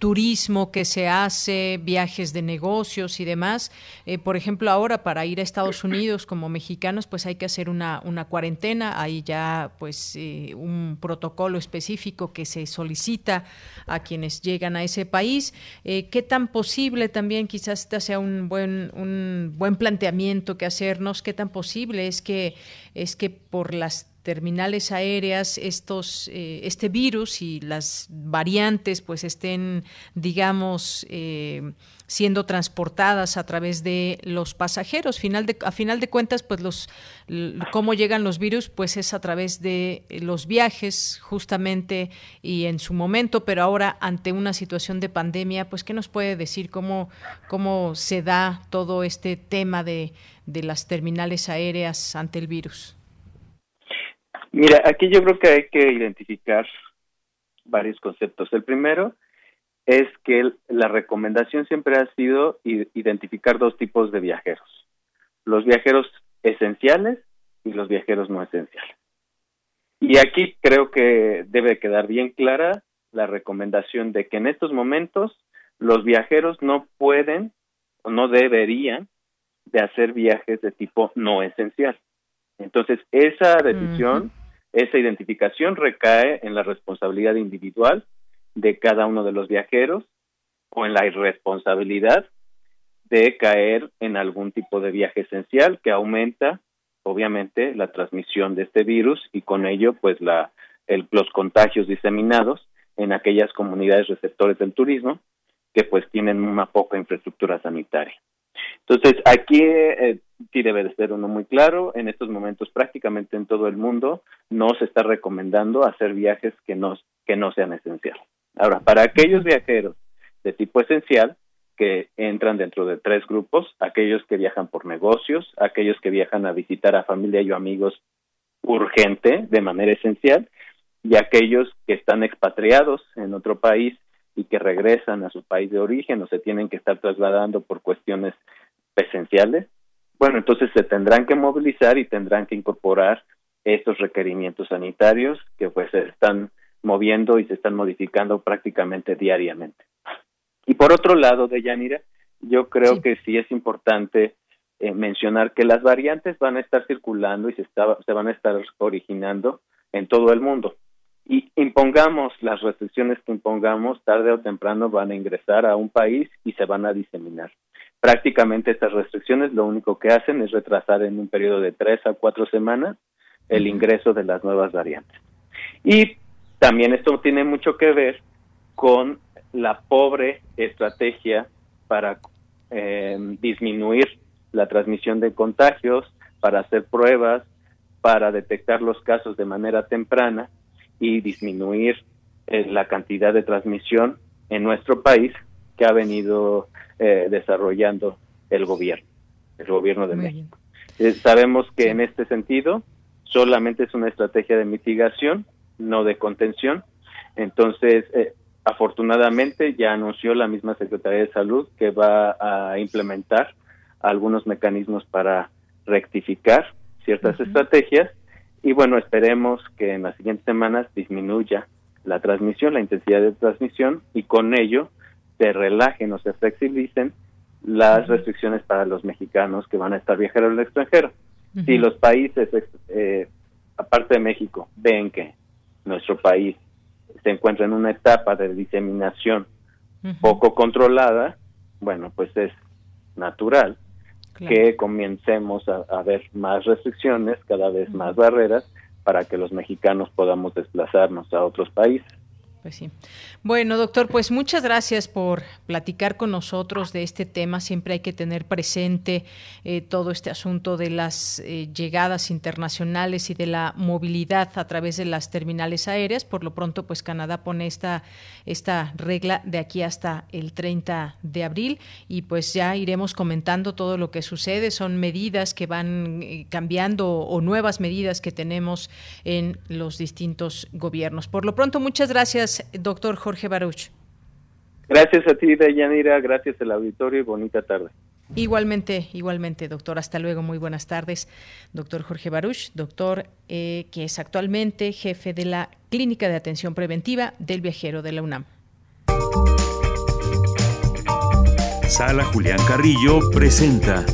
Speaker 1: turismo que se hace, viajes de negocios y demás. Eh, por ejemplo, ahora para ir a Estados Unidos como mexicanos, pues hay que hacer una, una cuarentena. Hay ya pues eh, un protocolo específico que se solicita a quienes llegan a ese país. Eh, ¿Qué tan posible también, quizás este sea un buen, un buen planteamiento que hacernos, qué tan posible es que, es que por las terminales aéreas estos eh, este virus y las variantes pues estén digamos eh, siendo transportadas a través de los pasajeros. Final de, a final de cuentas pues los cómo llegan los virus pues es a través de los viajes justamente y en su momento. Pero ahora ante una situación de pandemia pues qué nos puede decir cómo cómo se da todo este tema de de las terminales aéreas ante el virus
Speaker 11: Mira, aquí yo creo que hay que identificar varios conceptos. El primero es que la recomendación siempre ha sido identificar dos tipos de viajeros. Los viajeros esenciales y los viajeros no esenciales. Y aquí creo que debe quedar bien clara la recomendación de que en estos momentos los viajeros no pueden o no deberían de hacer viajes de tipo no esencial. Entonces, esa decisión, esa identificación recae en la responsabilidad individual de cada uno de los viajeros o en la irresponsabilidad de caer en algún tipo de viaje esencial que aumenta obviamente la transmisión de este virus y con ello pues la los contagios diseminados en aquellas comunidades receptores del turismo que pues tienen una poca infraestructura sanitaria. Entonces, aquí eh, sí debe de ser uno muy claro, en estos momentos prácticamente en todo el mundo no se está recomendando hacer viajes que no, que no sean esenciales. Ahora, para aquellos viajeros de tipo esencial, que entran dentro de tres grupos, aquellos que viajan por negocios, aquellos que viajan a visitar a familia y amigos urgente, de manera esencial, y aquellos que están expatriados en otro país y que regresan a su país de origen o se tienen que estar trasladando por cuestiones esenciales, bueno, entonces se tendrán que movilizar y tendrán que incorporar estos requerimientos sanitarios que pues se están moviendo y se están modificando prácticamente diariamente. Y por otro lado, de Yanira, yo creo que sí es importante eh, mencionar que las variantes van a estar circulando y se, se van a estar originando en todo el mundo. Y impongamos las restricciones que impongamos, tarde o temprano van a ingresar a un país y se van a diseminar. Prácticamente estas restricciones lo único que hacen es retrasar en un periodo de tres a cuatro semanas el ingreso de las nuevas variantes. Y también esto tiene mucho que ver con la pobre estrategia para eh, disminuir la transmisión de contagios, para hacer pruebas, para detectar los casos de manera temprana y disminuir eh, la cantidad de transmisión en nuestro país que ha venido eh, desarrollando el gobierno, el gobierno de México. sabemos que en este sentido solamente es una estrategia de mitigación, no de contención. Entonces, afortunadamente ya anunció la misma Secretaría de Salud que va a implementar algunos mecanismos para rectificar ciertas estrategias y bueno, esperemos que en las siguientes semanas disminuya la transmisión, la intensidad de transmisión y con ello se relajen o se flexibilicen las restricciones para los mexicanos que van a estar viajando al extranjero. Si los países, eh, aparte de México, ven que nuestro país se encuentra en una etapa de diseminación poco controlada, bueno, pues es natural que comencemos a, a, ver más restricciones, cada vez más barreras, para que los mexicanos podamos desplazarnos a otros países.
Speaker 1: Pues. Bueno, doctor, pues muchas gracias por platicar con nosotros de este tema. Siempre hay que tener presente eh, todo este asunto de las eh, llegadas internacionales y de la movilidad a través de las terminales aéreas. Por lo pronto, pues Canadá pone esta, esta regla de aquí hasta el 30 de abril y pues ya iremos comentando todo lo que sucede. Son medidas que van eh, cambiando o nuevas medidas que tenemos en los distintos gobiernos. Por lo pronto, muchas gracias doctor Jorge Baruch.
Speaker 11: Gracias a ti, Dayanira, gracias al auditorio y bonita tarde.
Speaker 1: Igualmente, igualmente, doctor. Hasta luego, muy buenas tardes. Doctor Jorge Baruch, doctor eh, que es actualmente jefe de la Clínica de Atención Preventiva del Viajero de la UNAM.
Speaker 9: Sala Julián Carrillo presenta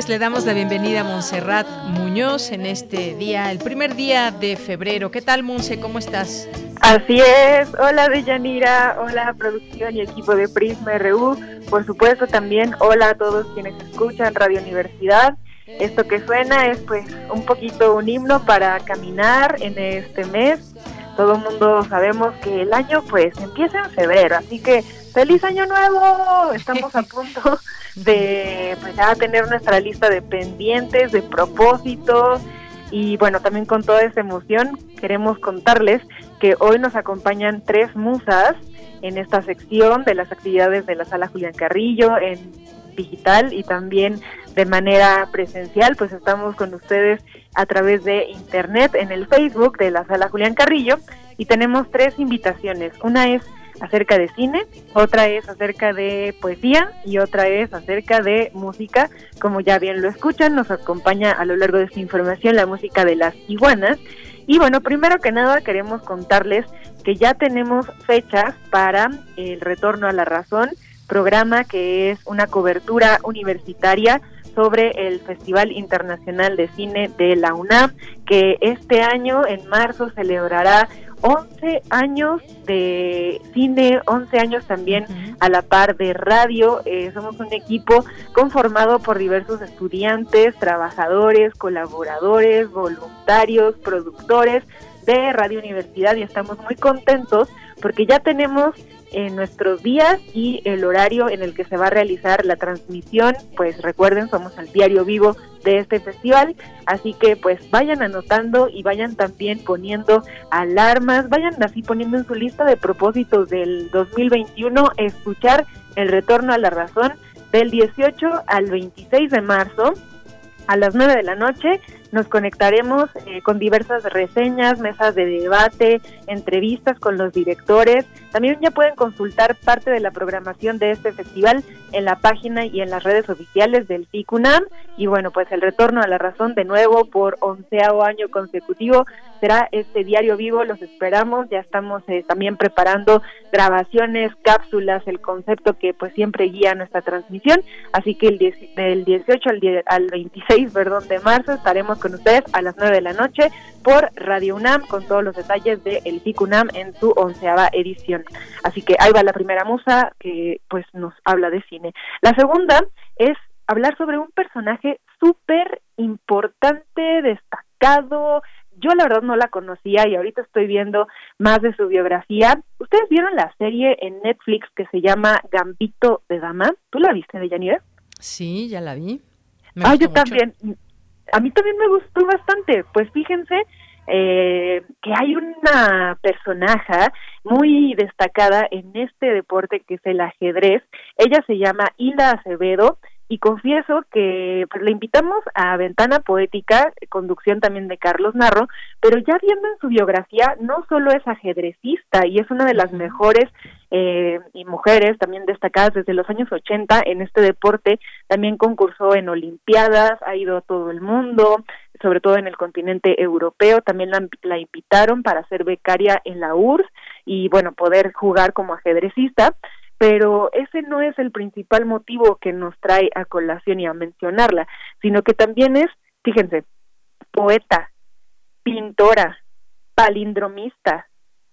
Speaker 1: pues le damos la bienvenida a Montserrat Muñoz en este día, el primer día de febrero. ¿Qué tal, Monse? ¿Cómo estás?
Speaker 12: Así es. Hola, Deyanira. Hola, producción y equipo de Prisma RU. Por supuesto, también hola a todos quienes escuchan Radio Universidad. Esto que suena es pues un poquito un himno para caminar en este mes. Todo el mundo sabemos que el año pues empieza en febrero, así que feliz año nuevo. Estamos a punto de pues ya tener nuestra lista de pendientes, de propósitos
Speaker 13: Y bueno, también con toda esa emoción queremos contarles que hoy nos acompañan tres musas en esta sección de las actividades de la sala Julián Carrillo en digital y también de manera presencial, pues estamos con ustedes a través de internet en el Facebook de la sala Julián Carrillo y tenemos tres invitaciones. Una es acerca de cine, otra es acerca de poesía y otra es acerca de música. Como ya bien lo escuchan, nos acompaña a lo largo de esta información la música de las iguanas. Y bueno, primero que nada queremos contarles que ya tenemos fechas para el retorno a la razón, programa que es una cobertura universitaria sobre el Festival Internacional de Cine de la UNAM, que este año en marzo celebrará 11 años de cine, 11 años también a la par de radio. Eh, somos un equipo conformado por diversos estudiantes, trabajadores, colaboradores, voluntarios, productores de Radio Universidad y estamos muy contentos porque ya tenemos en nuestros días y el horario en el que se va a realizar la transmisión, pues recuerden, somos el diario vivo de este festival, así que pues vayan anotando y vayan también poniendo alarmas, vayan así poniendo en su lista de propósitos del 2021 escuchar el retorno a la razón del 18 al 26 de marzo a las 9 de la noche nos conectaremos eh, con diversas reseñas, mesas de debate, entrevistas con los directores. También ya pueden consultar parte de la programación de este festival en la página y en las redes oficiales del FICUNAM. Y bueno, pues el retorno a la razón de nuevo por onceavo año consecutivo será este diario vivo. Los esperamos. Ya estamos eh, también preparando grabaciones, cápsulas, el concepto que pues siempre guía nuestra transmisión. Así que el del 18 al, al 26 perdón, de marzo estaremos con ustedes a las 9 de la noche por Radio UNAM con todos los detalles de El PIC UNAM en su onceava edición. Así que ahí va la primera musa que pues nos habla de cine. La segunda es hablar sobre un personaje súper importante, destacado. Yo la verdad no la conocía y ahorita estoy viendo más de su biografía. ¿Ustedes vieron la serie en Netflix que se llama Gambito de Dama? ¿Tú la viste, Deyanira?
Speaker 1: Sí, ya la vi.
Speaker 13: ah, yo también a mí también me gustó bastante. Pues fíjense eh, que hay una personaje muy destacada en este deporte que es el ajedrez. Ella se llama Hilda Acevedo y confieso que pues le invitamos a Ventana Poética, conducción también de Carlos Narro, pero ya viendo en su biografía, no solo es ajedrecista y es una de las mejores eh, y mujeres también destacadas desde los años 80 en este deporte, también concursó en Olimpiadas, ha ido a todo el mundo, sobre todo en el continente europeo, también la, la invitaron para ser becaria en la URSS y bueno, poder jugar como ajedrecista pero ese no es el principal motivo que nos trae a colación y a mencionarla, sino que también es, fíjense, poeta, pintora, palindromista,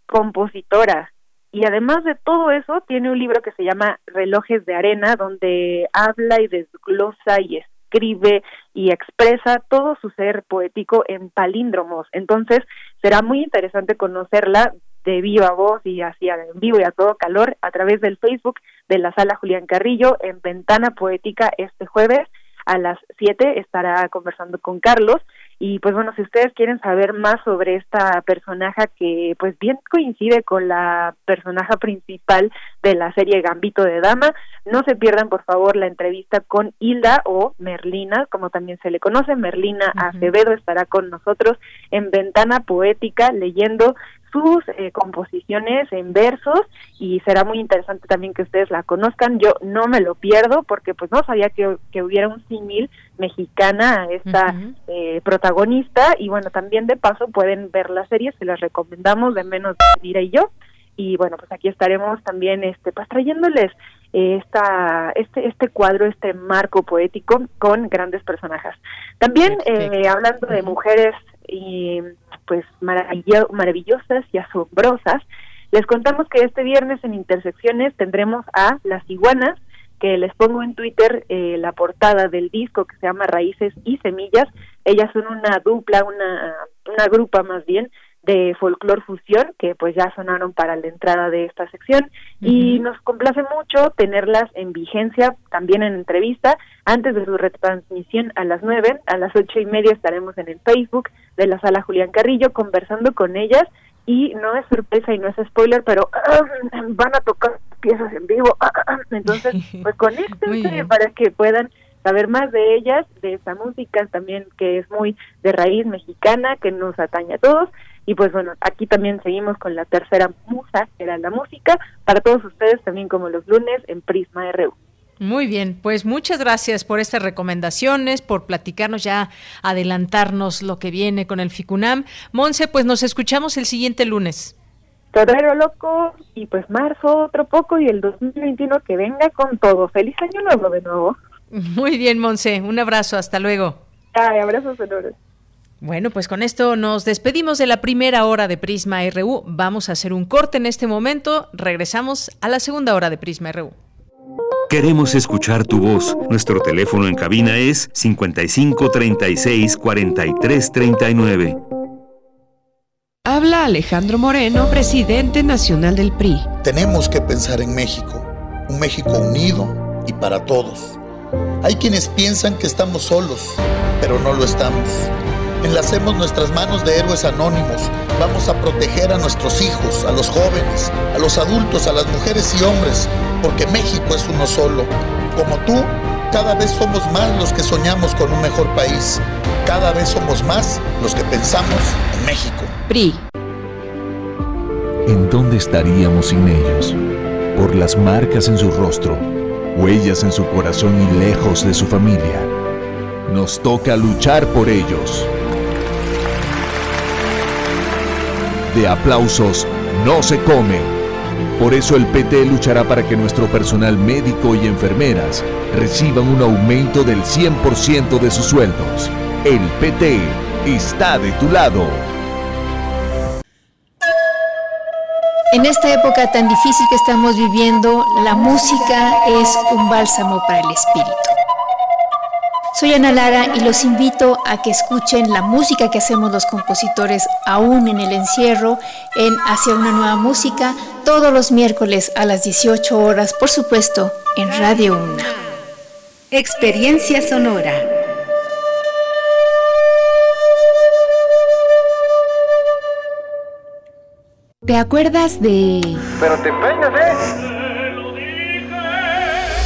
Speaker 13: compositora, y además de todo eso, tiene un libro que se llama Relojes de Arena, donde habla y desglosa y escribe y expresa todo su ser poético en palíndromos. Entonces, será muy interesante conocerla de viva voz y así en vivo y a todo calor a través del Facebook de la sala Julián Carrillo en Ventana Poética este jueves a las 7 estará conversando con Carlos. Y pues bueno, si ustedes quieren saber más sobre esta personaje que pues bien coincide con la personaje principal de la serie Gambito de Dama, no se pierdan por favor la entrevista con Hilda o Merlina, como también se le conoce, Merlina Acevedo estará con nosotros en Ventana Poética leyendo sus eh, composiciones en versos y será muy interesante también que ustedes la conozcan. Yo no me lo pierdo porque pues no sabía que, que hubiera un símil mexicana a esta eh, protagonista. Y bueno, también de paso pueden ver la serie, se las recomendamos de menos Mira y yo. Y bueno, pues aquí estaremos también este pues trayéndoles eh, esta este este cuadro, este marco poético con grandes personajes. También hablando de mujeres y pues maravillosas y asombrosas. Les contamos que este viernes en Intersecciones tendremos a Las Iguanas, que les pongo en Twitter eh, la portada del disco que se llama Raíces y Semillas. Ellas son una dupla, una, una grupa más bien, de folclor fusión que pues ya sonaron para la entrada de esta sección. Y nos complace mucho tenerlas en vigencia también en entrevista antes de su retransmisión a las nueve, a las ocho y media estaremos en el Facebook de la sala Julián Carrillo conversando con ellas. Y no es sorpresa y no es spoiler, pero van a tocar piezas en vivo, entonces pues conéctense para que puedan saber más de ellas, de esta música también que es muy de raíz mexicana, que nos atañe a todos. Y pues bueno, aquí también seguimos con la tercera musa, que era la música, para todos ustedes también como los lunes en Prisma RU.
Speaker 1: Muy bien, pues muchas gracias por estas recomendaciones, por platicarnos ya, adelantarnos lo que viene con el FICUNAM. Monse, pues nos escuchamos el siguiente lunes.
Speaker 13: Febrero loco y pues marzo otro poco y el 2021 que venga con todo. Feliz año nuevo de nuevo.
Speaker 1: Muy bien, Monse. Un abrazo. Hasta luego.
Speaker 13: Ay, abrazos enormes.
Speaker 1: Bueno, pues con esto nos despedimos de la primera hora de Prisma RU. Vamos a hacer un corte en este momento. Regresamos a la segunda hora de Prisma RU.
Speaker 9: Queremos escuchar tu voz. Nuestro teléfono en cabina es 55 36 43 39.
Speaker 14: Habla Alejandro Moreno, presidente nacional del PRI.
Speaker 15: Tenemos que pensar en México, un México unido y para todos hay quienes piensan que estamos solos, pero no lo estamos. Enlacemos nuestras manos de héroes anónimos. Vamos a proteger a nuestros hijos, a los jóvenes, a los adultos, a las mujeres y hombres, porque México es uno solo. Como tú, cada vez somos más los que soñamos con un mejor país. Cada vez somos más los que pensamos en México.
Speaker 14: PRI.
Speaker 16: ¿En dónde estaríamos sin ellos? Por las marcas en su rostro huellas en su corazón y lejos de su familia. Nos toca luchar por ellos. De aplausos no se come. Por eso el PT luchará para que nuestro personal médico y enfermeras reciban un aumento del 100% de sus sueldos. El PT está de tu lado.
Speaker 17: En esta época tan difícil que estamos viviendo, la música es un bálsamo para el espíritu. Soy Ana Lara y los invito a que escuchen la música que hacemos los compositores aún en el encierro en Hacia una nueva música todos los miércoles a las 18 horas, por supuesto, en Radio Una.
Speaker 18: Experiencia sonora.
Speaker 19: ¿Te acuerdas de...?
Speaker 20: Pero te peinas, ¿eh?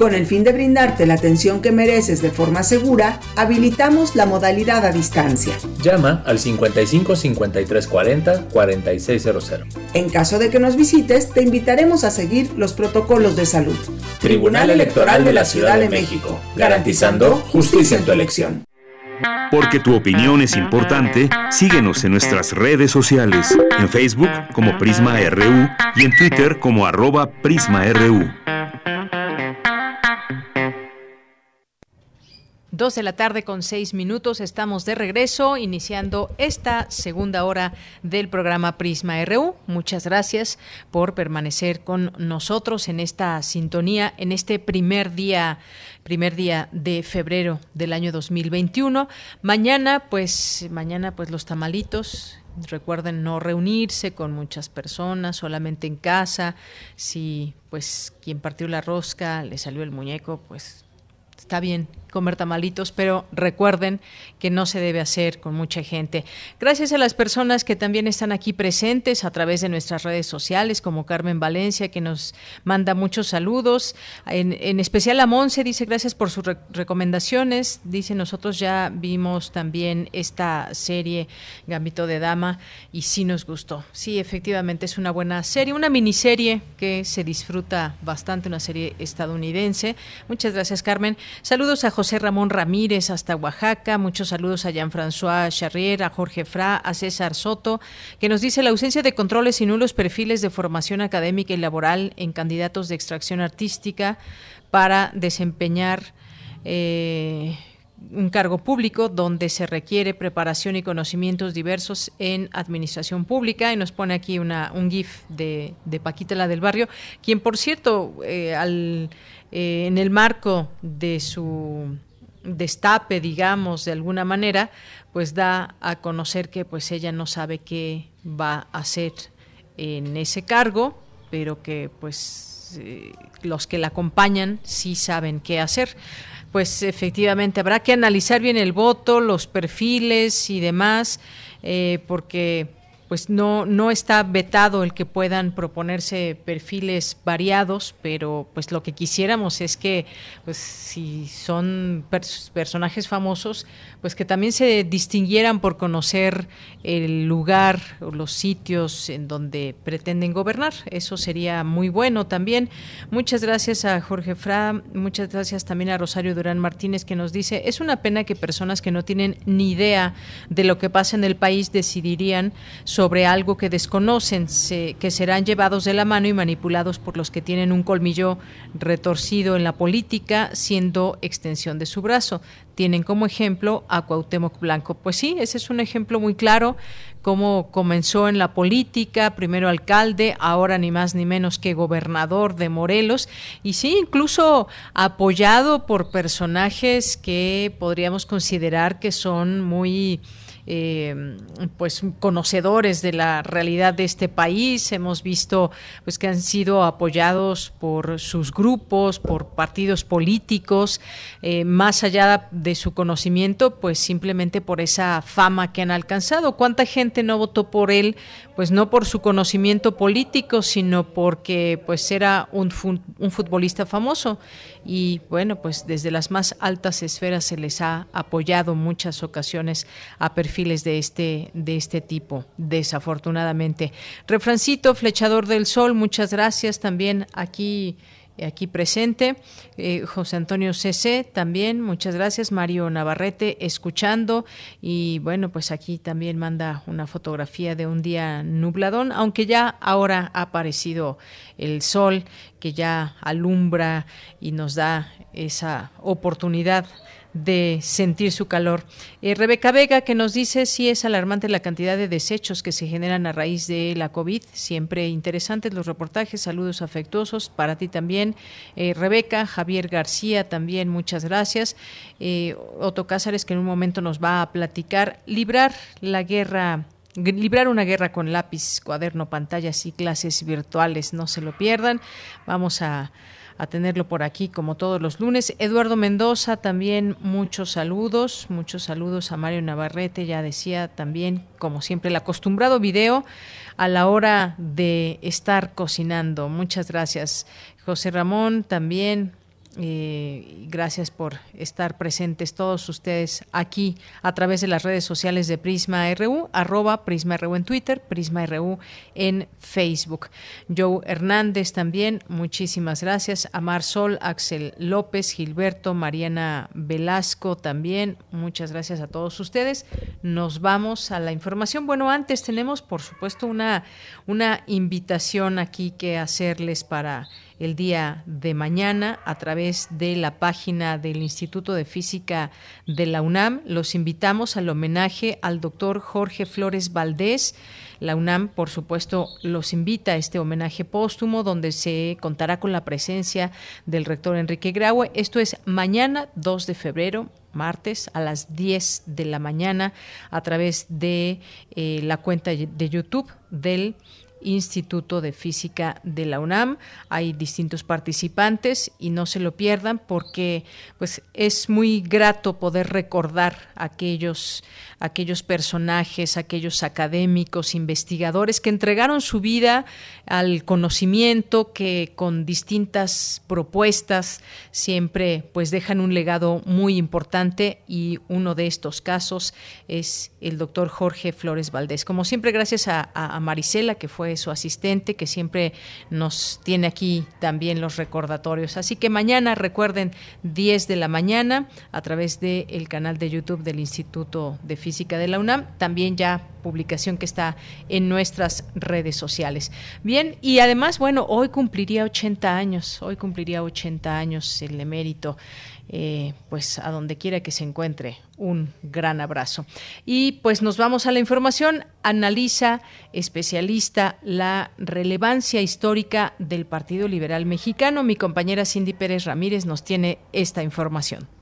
Speaker 21: Con el fin de brindarte la atención que mereces de forma segura, habilitamos la modalidad a distancia.
Speaker 22: Llama al 55 53 40 4600.
Speaker 21: En caso de que nos visites, te invitaremos a seguir los protocolos de salud.
Speaker 22: Tribunal Electoral de la Ciudad de México, garantizando justicia en tu elección.
Speaker 9: Porque tu opinión es importante, síguenos en nuestras redes sociales, en Facebook como Prisma RU y en Twitter como arroba PrismaRU.
Speaker 1: Dos de la tarde con seis minutos, estamos de regreso, iniciando esta segunda hora del programa Prisma RU. Muchas gracias por permanecer con nosotros en esta sintonía, en este primer día, primer día de febrero del año 2021. Mañana, pues, mañana, pues los tamalitos, Recuerden no reunirse con muchas personas, solamente en casa. Si pues quien partió la rosca le salió el muñeco, pues está bien, comer tamalitos, pero recuerden que no se debe hacer con mucha gente. Gracias a las personas que también están aquí presentes a través de nuestras redes sociales, como Carmen Valencia, que nos manda muchos saludos. En, especial a Monse, dice gracias por sus recomendaciones. Dice, nosotros ya vimos también esta serie Gambito de Dama y sí nos gustó. Sí, efectivamente es una buena serie, una miniserie que se disfruta bastante, una serie estadounidense. Muchas gracias, Carmen. Saludos a José Ramón Ramírez hasta Oaxaca, muchos saludos a Jean-François Charrier, a Jorge Fra, a César Soto, que nos dice la ausencia de controles y nulos perfiles de formación académica y laboral en candidatos de extracción artística para desempeñar eh, un cargo público donde se requiere preparación y conocimientos diversos en administración pública. Y nos pone aquí una, un GIF de, de Paquita la del barrio, quien por cierto eh, al, eh, en el marco de su destape, digamos, de alguna manera, pues da a conocer que pues ella no sabe qué va a hacer en ese cargo, pero que pues eh, los que la acompañan sí saben qué hacer pues efectivamente habrá que analizar bien el voto, los perfiles y demás, eh, porque pues no, no está vetado el que puedan proponerse perfiles variados, pero pues lo que quisiéramos es que pues si son personajes famosos, pues que también se distinguieran por conocer el lugar o los sitios en donde pretenden gobernar. Eso sería muy bueno también. Muchas gracias a Jorge Fra, muchas gracias también a Rosario Durán Martínez que nos dice, es una pena que personas que no tienen ni idea de lo que pasa en el país decidirían sobre algo que desconocen, que serán llevados de la mano y manipulados por los que tienen un colmillo retorcido en la política, siendo extensión de su brazo. Tienen como ejemplo a Cuauhtémoc Blanco. Pues sí, ese es un ejemplo muy claro cómo comenzó en la política, primero alcalde, ahora ni más ni menos que gobernador de Morelos, y sí, incluso apoyado por personajes que podríamos considerar que son muy eh, pues conocedores de la realidad de este país. Hemos visto pues que han sido apoyados por sus grupos, por partidos políticos, eh, más allá de su conocimiento, pues simplemente por esa fama que han alcanzado. ¿Cuánta gente no votó por él? Pues no por su conocimiento político, sino porque pues era un, un futbolista famoso y bueno, pues desde las más altas esferas se les ha apoyado muchas ocasiones a perfiles de este de este tipo, desafortunadamente. Refrancito, flechador del sol, muchas gracias también aquí aquí presente. Eh, José Antonio CC también, muchas gracias. Mario Navarrete escuchando. Y bueno, pues aquí también manda una fotografía de un día nubladón, aunque ya ahora ha aparecido el sol que ya alumbra y nos da esa oportunidad de sentir su calor. Eh, Rebeca Vega que nos dice si es alarmante la cantidad de desechos que se generan a raíz de la COVID. Siempre interesantes los reportajes. Saludos afectuosos para ti también. Eh, Rebeca, Javier García también, muchas gracias. Eh, Otto Cázares que en un momento nos va a platicar. Librar la guerra librar una guerra con lápiz, cuaderno, pantallas y clases virtuales. No se lo pierdan. Vamos a a tenerlo por aquí como todos los lunes. Eduardo Mendoza, también muchos saludos, muchos saludos a Mario Navarrete, ya decía también, como siempre, el acostumbrado video a la hora de estar cocinando. Muchas gracias. José Ramón, también eh, gracias por estar presentes todos ustedes aquí a través de las redes sociales de Prisma RU, arroba Prisma en Twitter, Prisma RU en Facebook. Joe Hernández también, muchísimas gracias. Amar Sol, Axel López, Gilberto, Mariana Velasco también, muchas gracias a todos ustedes. Nos vamos a la información. Bueno, antes tenemos, por supuesto, una, una invitación aquí que hacerles para el día de mañana a través de la página del Instituto de Física de la UNAM. Los invitamos al homenaje al doctor Jorge Flores Valdés. La UNAM, por supuesto, los invita a este homenaje póstumo donde se contará con la presencia del rector Enrique Graue. Esto es mañana 2 de febrero, martes a las 10 de la mañana a través de eh, la cuenta de YouTube del Instituto de Física de la UNAM. Hay distintos participantes y no se lo pierdan porque pues es muy grato poder recordar aquellos aquellos personajes, aquellos académicos, investigadores que entregaron su vida al conocimiento, que con distintas propuestas siempre pues dejan un legado muy importante y uno de estos casos es el doctor Jorge Flores Valdés. Como siempre, gracias a, a Marisela, que fue su asistente, que siempre nos tiene aquí también los recordatorios. Así que mañana, recuerden, 10 de la mañana, a través del canal de YouTube del Instituto de Física de la UNAM, también ya publicación que está en nuestras redes sociales. Bien, y además, bueno, hoy cumpliría 80 años, hoy cumpliría 80 años el emérito. Eh, pues a donde quiera que se encuentre, un gran abrazo. Y pues nos vamos a la información. Analiza, especialista, la relevancia histórica del Partido Liberal Mexicano. Mi compañera Cindy Pérez Ramírez nos tiene esta información.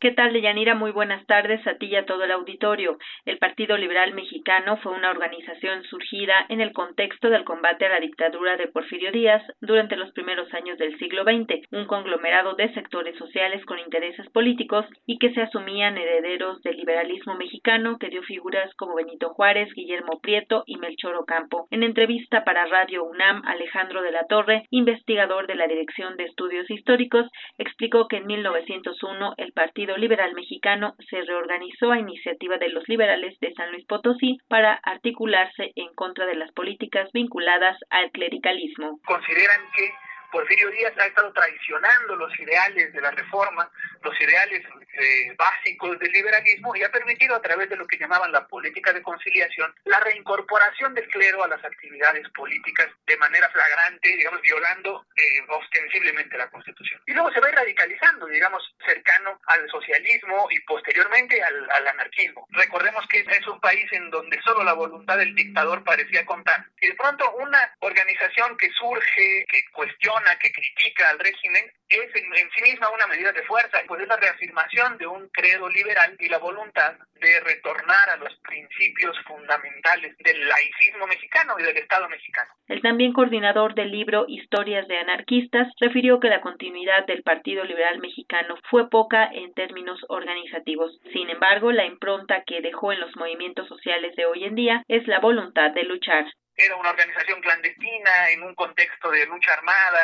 Speaker 6: ¿Qué tal, Deyanira? Muy buenas tardes a ti y a todo el auditorio. El Partido Liberal Mexicano fue una organización surgida en el contexto del combate a la dictadura de Porfirio Díaz durante los primeros años del siglo XX, un conglomerado de sectores sociales con intereses políticos y que se asumían herederos del liberalismo mexicano que dio figuras como Benito Juárez, Guillermo Prieto y Melchor Ocampo. En entrevista para Radio UNAM, Alejandro de la Torre, investigador de la Dirección de Estudios Históricos, explicó que en 1901 el Partido Liberal Mexicano se reorganizó a iniciativa de los liberales de San Luis Potosí para articularse en contra de las políticas vinculadas al clericalismo.
Speaker 23: Consideran que Porfirio Díaz ha estado traicionando los ideales de la reforma, los ideales eh, básicos del liberalismo y ha permitido a través de lo que llamaban la política de conciliación la reincorporación del clero a las actividades políticas de manera flagrante, digamos, violando eh, ostensiblemente la Constitución. Y luego se va radicalizando, digamos, cercano al socialismo y posteriormente al, al anarquismo. Recordemos que es un país en donde solo la voluntad del dictador parecía contar. Y de pronto una organización que surge, que cuestiona, que critica al régimen es en, sí misma una medida de fuerza, pues es la reafirmación de un credo liberal y la voluntad de retornar a los principios fundamentales del laicismo mexicano y del Estado mexicano.
Speaker 6: El también coordinador del libro Historias de anarquistas refirió que la continuidad del Partido Liberal Mexicano fue poca en términos organizativos. Sin embargo, la impronta que dejó en los movimientos sociales de hoy en día es la voluntad de luchar
Speaker 23: era una organización clandestina en un contexto de lucha armada,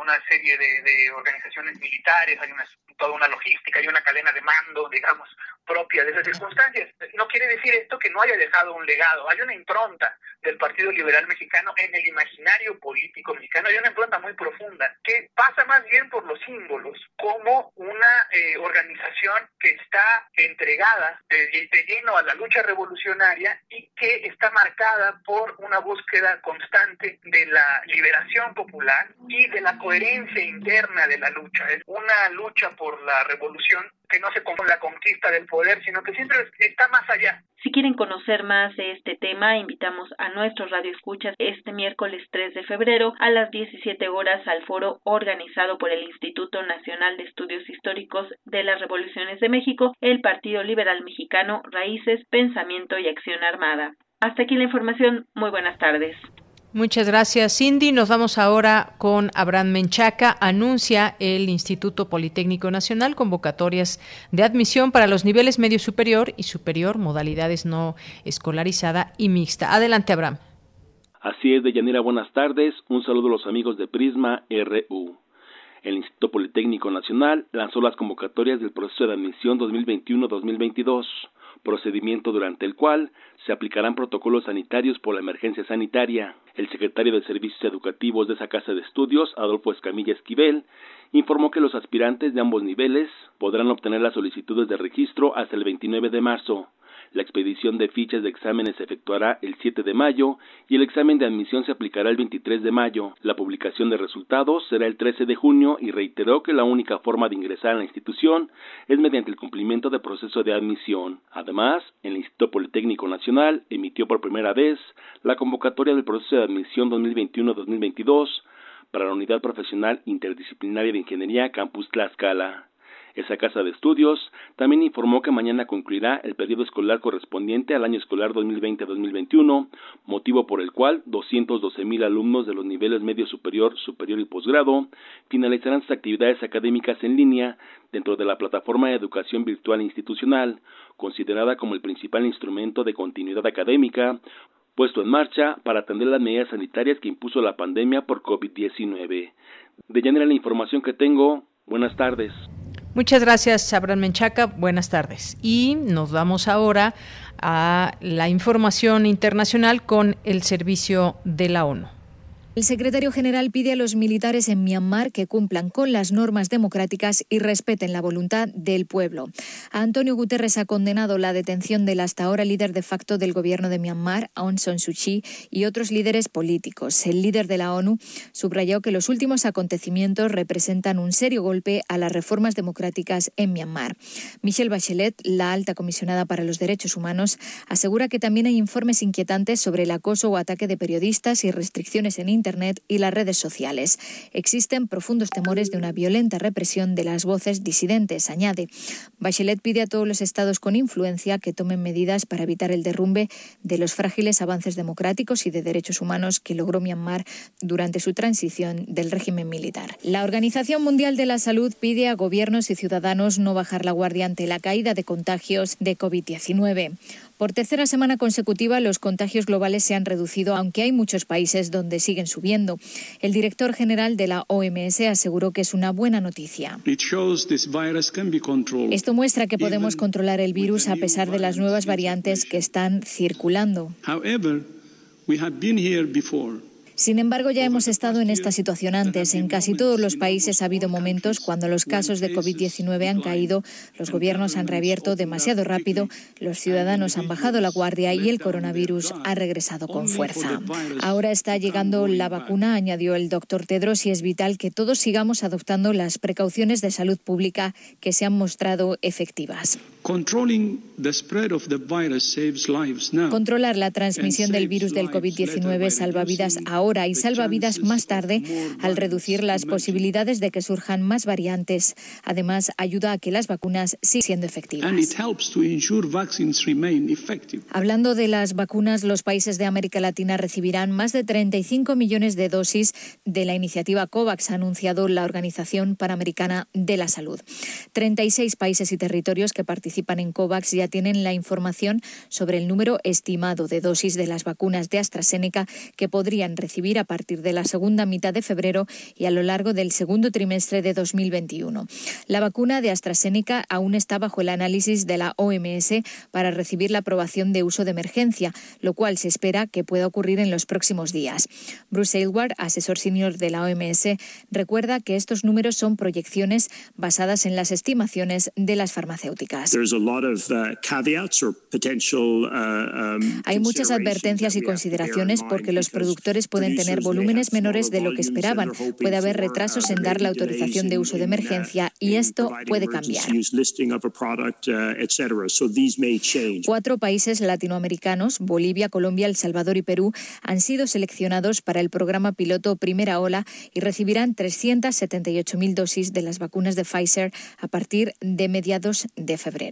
Speaker 23: una serie de, organizaciones militares, hay una, toda una logística y una cadena de mando, digamos, propia de esas circunstancias. No quiere decir esto que no haya dejado un legado, hay una impronta del Partido Liberal Mexicano en el imaginario político mexicano, hay una impronta muy profunda que pasa más bien por los símbolos, como una eh, organización que está entregada de, de lleno a la lucha revolucionaria y que está marcada por una búsqueda constante de la liberación popular y de la coherencia interna de la lucha. Es una lucha por la revolución que no se con la conquista del poder, sino que siempre está más allá.
Speaker 6: Si quieren conocer más de este tema, invitamos a nuestros radioescuchas este miércoles 3 de febrero a las 17 horas al foro organizado por el Instituto Nacional de Estudios Históricos de las Revoluciones de México, el Partido Liberal Mexicano, Raíces, Pensamiento y Acción Armada. Hasta aquí la información. Muy buenas tardes.
Speaker 1: Muchas gracias, Cindy. Nos vamos ahora con Abraham Menchaca. Anuncia el Instituto Politécnico Nacional convocatorias de admisión para los niveles medio superior y superior, modalidades no escolarizada y mixta. Adelante, Abraham.
Speaker 24: Así es, Deyanira, buenas tardes. Un saludo a los amigos de Prisma RU. El Instituto Politécnico Nacional lanzó las convocatorias del proceso de admisión 2021-2022 procedimiento durante el cual se aplicarán protocolos sanitarios por la emergencia sanitaria. El secretario de Servicios Educativos de esa casa de estudios, Adolfo Escamilla Esquivel, informó que los aspirantes de ambos niveles podrán obtener las solicitudes de registro hasta el 29 de marzo. La expedición de fichas de exámenes se efectuará el 7 de mayo y el examen de admisión se aplicará el 23 de mayo. La publicación de resultados será el 13 de junio y reiteró que la única forma de ingresar a la institución es mediante el cumplimiento del proceso de admisión. Además, el Instituto Politécnico Nacional emitió por primera vez la convocatoria del proceso de admisión 2021-2022 para la Unidad Profesional Interdisciplinaria de Ingeniería Campus Tlaxcala. Esa casa de estudios también informó que mañana concluirá el periodo escolar correspondiente al año escolar 2020-2021, motivo por el cual 212 mil alumnos de los niveles medio superior, superior y posgrado finalizarán sus actividades académicas en línea dentro de la plataforma de educación virtual institucional, considerada como el principal instrumento de continuidad académica, puesto en marcha para atender las medidas sanitarias que impuso la pandemia por COVID-19. De llenar la información que tengo, buenas tardes.
Speaker 1: Muchas gracias, Abraham Menchaca. Buenas tardes. Y nos vamos ahora a la información internacional con el servicio de la ONU.
Speaker 25: El secretario general pide a los militares en Myanmar que cumplan con las normas democráticas y respeten la voluntad del pueblo. Antonio Guterres ha condenado la detención del hasta ahora líder de facto del gobierno de Myanmar, Aung San Suu Kyi, y otros líderes políticos. El líder de la ONU subrayó que los últimos acontecimientos representan un serio golpe a las reformas democráticas en Myanmar. Michelle Bachelet, la alta comisionada para los derechos humanos, asegura que también hay informes inquietantes sobre el acoso o ataque de periodistas y restricciones en Internet y las redes sociales. Existen profundos temores de una violenta represión de las voces disidentes, añade. Bachelet pide a todos los estados con influencia que tomen medidas para evitar el derrumbe de los frágiles avances democráticos y de derechos humanos que logró Myanmar durante su transición del régimen militar. La Organización Mundial de la Salud pide a gobiernos y ciudadanos no bajar la guardia ante la caída de contagios de COVID-19. Por tercera semana consecutiva, los contagios globales se han reducido, aunque hay muchos países donde siguen subiendo. El director general de la OMS aseguró que es una buena noticia. Esto muestra que podemos controlar el virus a pesar de las nuevas variantes que están circulando. Sin embargo, ya hemos estado en esta situación antes. En casi todos los países ha habido momentos cuando los casos de COVID-19 han caído, los gobiernos han reabierto demasiado rápido, los ciudadanos han bajado la guardia y el coronavirus ha regresado con fuerza. Ahora está llegando la vacuna, añadió el doctor Tedros, y es vital que todos sigamos adoptando las precauciones de salud pública que se han mostrado efectivas. Controlar la transmisión del virus del COVID-19 salva vidas ahora y salva vidas más tarde al reducir las posibilidades de que surjan más variantes. Además, ayuda a que las vacunas sigan siendo efectivas. Hablando de las vacunas, los países de América Latina recibirán más de 35 millones de dosis de la iniciativa COVAX, ha anunciado la Organización Panamericana de la Salud. 36 países y territorios que participan participan en COVAX ya tienen la información sobre el número estimado de dosis de las vacunas de AstraZeneca que podrían recibir a partir de la segunda mitad de febrero y a lo largo del segundo trimestre de 2021. La vacuna de AstraZeneca aún está bajo el análisis de la OMS para recibir la aprobación de uso de emergencia, lo cual se espera que pueda ocurrir en los próximos días. Bruce Aylward, asesor senior de la OMS, recuerda que estos números son proyecciones basadas en las estimaciones de las farmacéuticas. Hay muchas advertencias y consideraciones porque los productores pueden tener volúmenes menores de lo que esperaban. Puede haber retrasos en dar la autorización de uso de emergencia y esto puede cambiar. Cuatro países latinoamericanos, Bolivia, Colombia, El Salvador y Perú, han sido seleccionados para el programa piloto Primera Ola y recibirán 378.000 dosis de las vacunas de Pfizer a partir de mediados de febrero.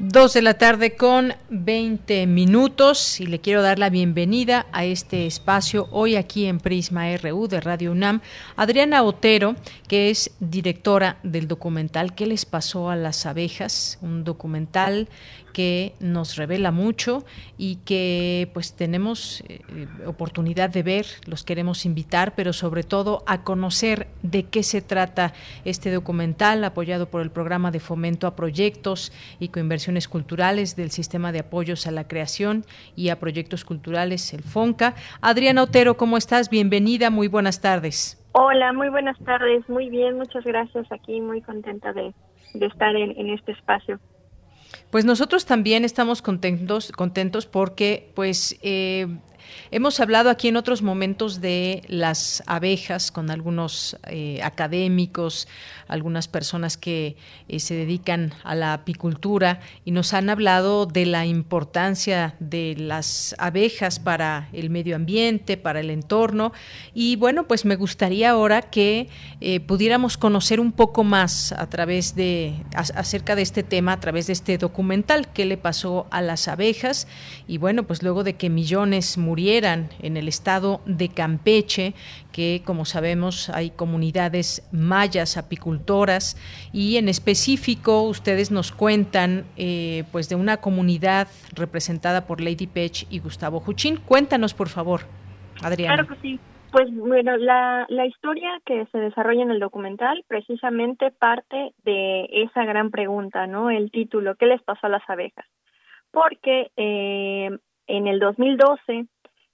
Speaker 1: Dos de la tarde con 20 minutos y le quiero dar la bienvenida a este espacio hoy aquí en Prisma RU de Radio UNAM. Adriana Otero, que es directora del documental ¿Qué les pasó a las abejas? Un documental que nos revela mucho y que pues tenemos eh, oportunidad de ver, los queremos invitar, pero sobre todo a conocer de qué se trata este documental apoyado por el programa de fomento a proyectos y coinversiones culturales del sistema de apoyos a la creación y a proyectos culturales, el FONCA. Adriana Otero, ¿cómo estás? Bienvenida, muy buenas tardes.
Speaker 12: Hola, muy buenas tardes, muy bien, muchas gracias aquí, muy contenta de, estar en este espacio.
Speaker 1: Pues nosotros también estamos contentos, contentos porque pues eh, Hemos hablado aquí en otros momentos de las abejas con algunos eh, académicos, algunas personas que eh, se dedican a la apicultura y nos han hablado de la importancia de las abejas para el medio ambiente, para el entorno. Y bueno, pues me gustaría ahora que eh, pudiéramos conocer un poco más a través de, acerca de este tema, a través de este documental, qué le pasó a las abejas. Y bueno, pues luego de que millones murieran en el estado de Campeche, que como sabemos hay comunidades mayas apicultoras y en específico ustedes nos cuentan eh, pues de una comunidad representada por Lady Pech y Gustavo Juchín. Cuéntanos por favor, Adriana.
Speaker 12: Claro que sí. Pues bueno, la, la historia que se desarrolla en el documental precisamente parte de esa gran pregunta, ¿no? El título, ¿qué les pasó a las abejas? Porque eh, en el 2012,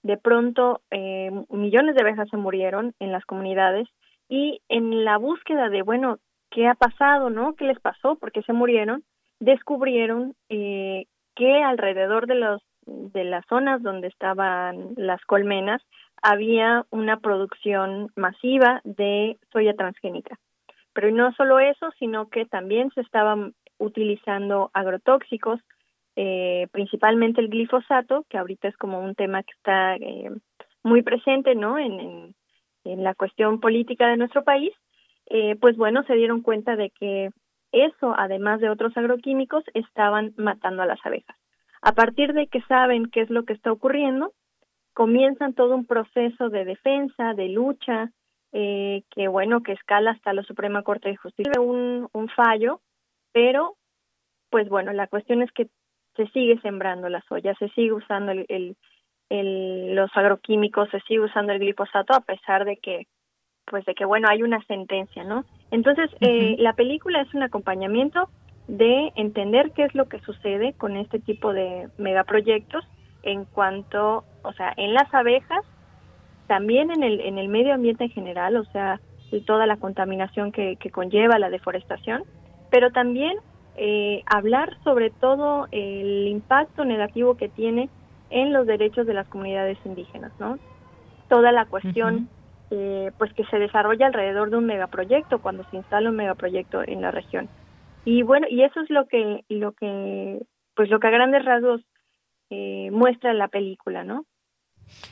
Speaker 12: de pronto, eh, millones de abejas se murieron en las comunidades y en la búsqueda de, bueno, ¿qué ha pasado, no? ¿Qué les pasó? ¿Por qué se murieron? Descubrieron eh, que alrededor de los de las zonas donde estaban las colmenas había una producción masiva de soya transgénica. Pero no solo eso, sino que también se estaban utilizando agrotóxicos eh, principalmente el glifosato, que ahorita es como un tema que está eh, muy presente, ¿no? En, la cuestión política de nuestro país, eh, pues bueno, se dieron cuenta de que eso, además de otros agroquímicos, estaban matando a las abejas. A partir de que saben qué es lo que está ocurriendo, comienzan todo un proceso de defensa, de lucha, eh, que bueno, que escala hasta la Suprema Corte de Justicia, un, un fallo, pero pues bueno, la cuestión es que se sigue sembrando la soya, se sigue usando el, el, los agroquímicos, se sigue usando el glifosato a pesar de que pues de que bueno hay una sentencia, ¿no? Entonces eh, la película es un acompañamiento de entender qué es lo que sucede con este tipo de megaproyectos en cuanto, o sea, en las abejas, también en el en el medio ambiente en general, o sea, toda la contaminación que, que conlleva la deforestación, pero también eh, hablar sobre todo el impacto negativo que tiene en los derechos de las comunidades indígenas, ¿no? Toda la cuestión, eh, pues que se desarrolla alrededor de un megaproyecto cuando se instala un megaproyecto en la región. Y bueno, y eso es lo que, lo que, pues lo que a grandes rasgos eh, muestra la película, ¿no?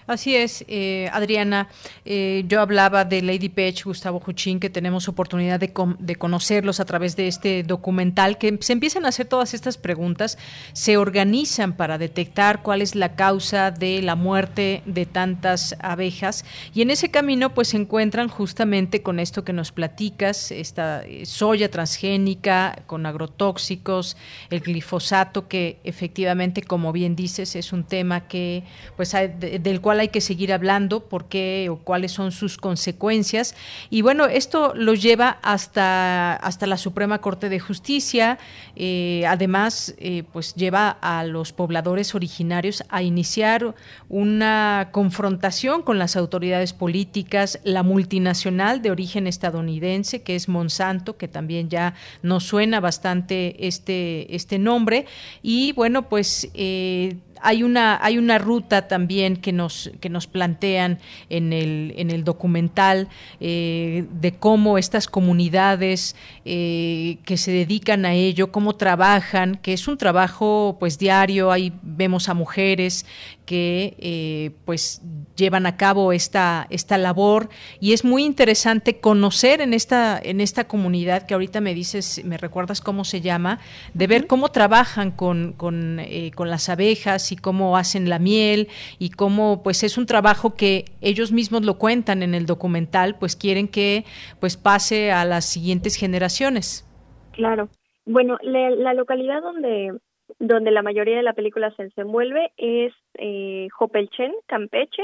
Speaker 1: Así es, eh, Adriana. Eh, yo hablaba de Lady Pech, Gustavo Juchín, que tenemos oportunidad de, conocerlos a través de este documental, que se empiezan a hacer todas estas preguntas, se organizan para detectar cuál es la causa de la muerte de tantas abejas y en ese camino pues se encuentran justamente con esto que nos platicas, esta eh, soya transgénica con agrotóxicos, el glifosato, que efectivamente, como bien dices, es un tema que pues del cual hay que seguir hablando, por qué o cuáles son sus consecuencias. Y bueno, esto lo lleva hasta, hasta la Suprema Corte de Justicia. Eh, además, eh, pues lleva a los pobladores originarios a iniciar una confrontación con las autoridades políticas, la multinacional de origen estadounidense, que es Monsanto, que también ya nos suena bastante este, este nombre. Y bueno, pues eh, hay una, hay una ruta también que nos, que nos plantean en el, en el documental eh, de cómo estas comunidades eh, que se dedican a ello, cómo trabajan, que es un trabajo pues diario, ahí vemos a mujeres que eh, pues llevan a cabo esta, esta labor. Y es muy interesante conocer en esta, en esta comunidad que ahorita me dices, me recuerdas cómo se llama, de ver cómo trabajan con, con, eh, con las abejas y cómo hacen la miel y cómo pues es un trabajo que ellos mismos lo cuentan en el documental, pues quieren que pues pase a las siguientes generaciones.
Speaker 12: Claro. Bueno, la localidad donde donde la mayoría de la película se desenvuelve es eh, Jopelchen, Campeche,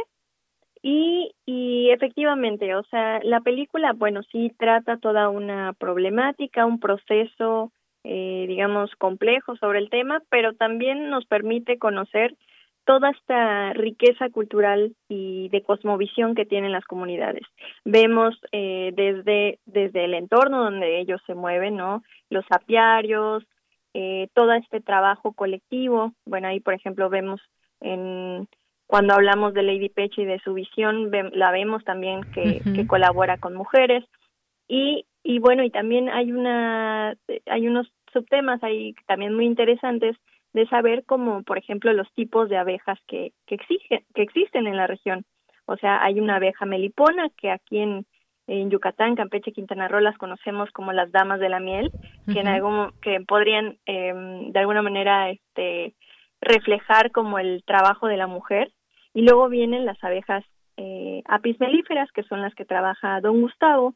Speaker 12: y efectivamente, o sea, la película, bueno, sí trata toda una problemática, un proceso, eh, digamos, complejo sobre el tema, pero también nos permite conocer toda esta riqueza cultural y de cosmovisión que tienen las comunidades. Vemos eh, desde, desde el entorno donde ellos se mueven, ¿no? Los apiarios, eh, todo este trabajo colectivo. Bueno, ahí por ejemplo vemos en, Cuando hablamos de Lady Peche y de su visión, la vemos también que, que colabora con mujeres. Y, y bueno, y también hay una hay unos subtemas ahí también muy interesantes de saber como por ejemplo los tipos de abejas que que exigen que existen en la región. O sea, hay una abeja melipona que aquí en en Yucatán, Campeche, Quintana Roo las conocemos como las damas de la miel, que en algún que podrían eh, de alguna manera este reflejar como el trabajo de la mujer y luego vienen las abejas eh, apis melíferas que son las que trabaja Don Gustavo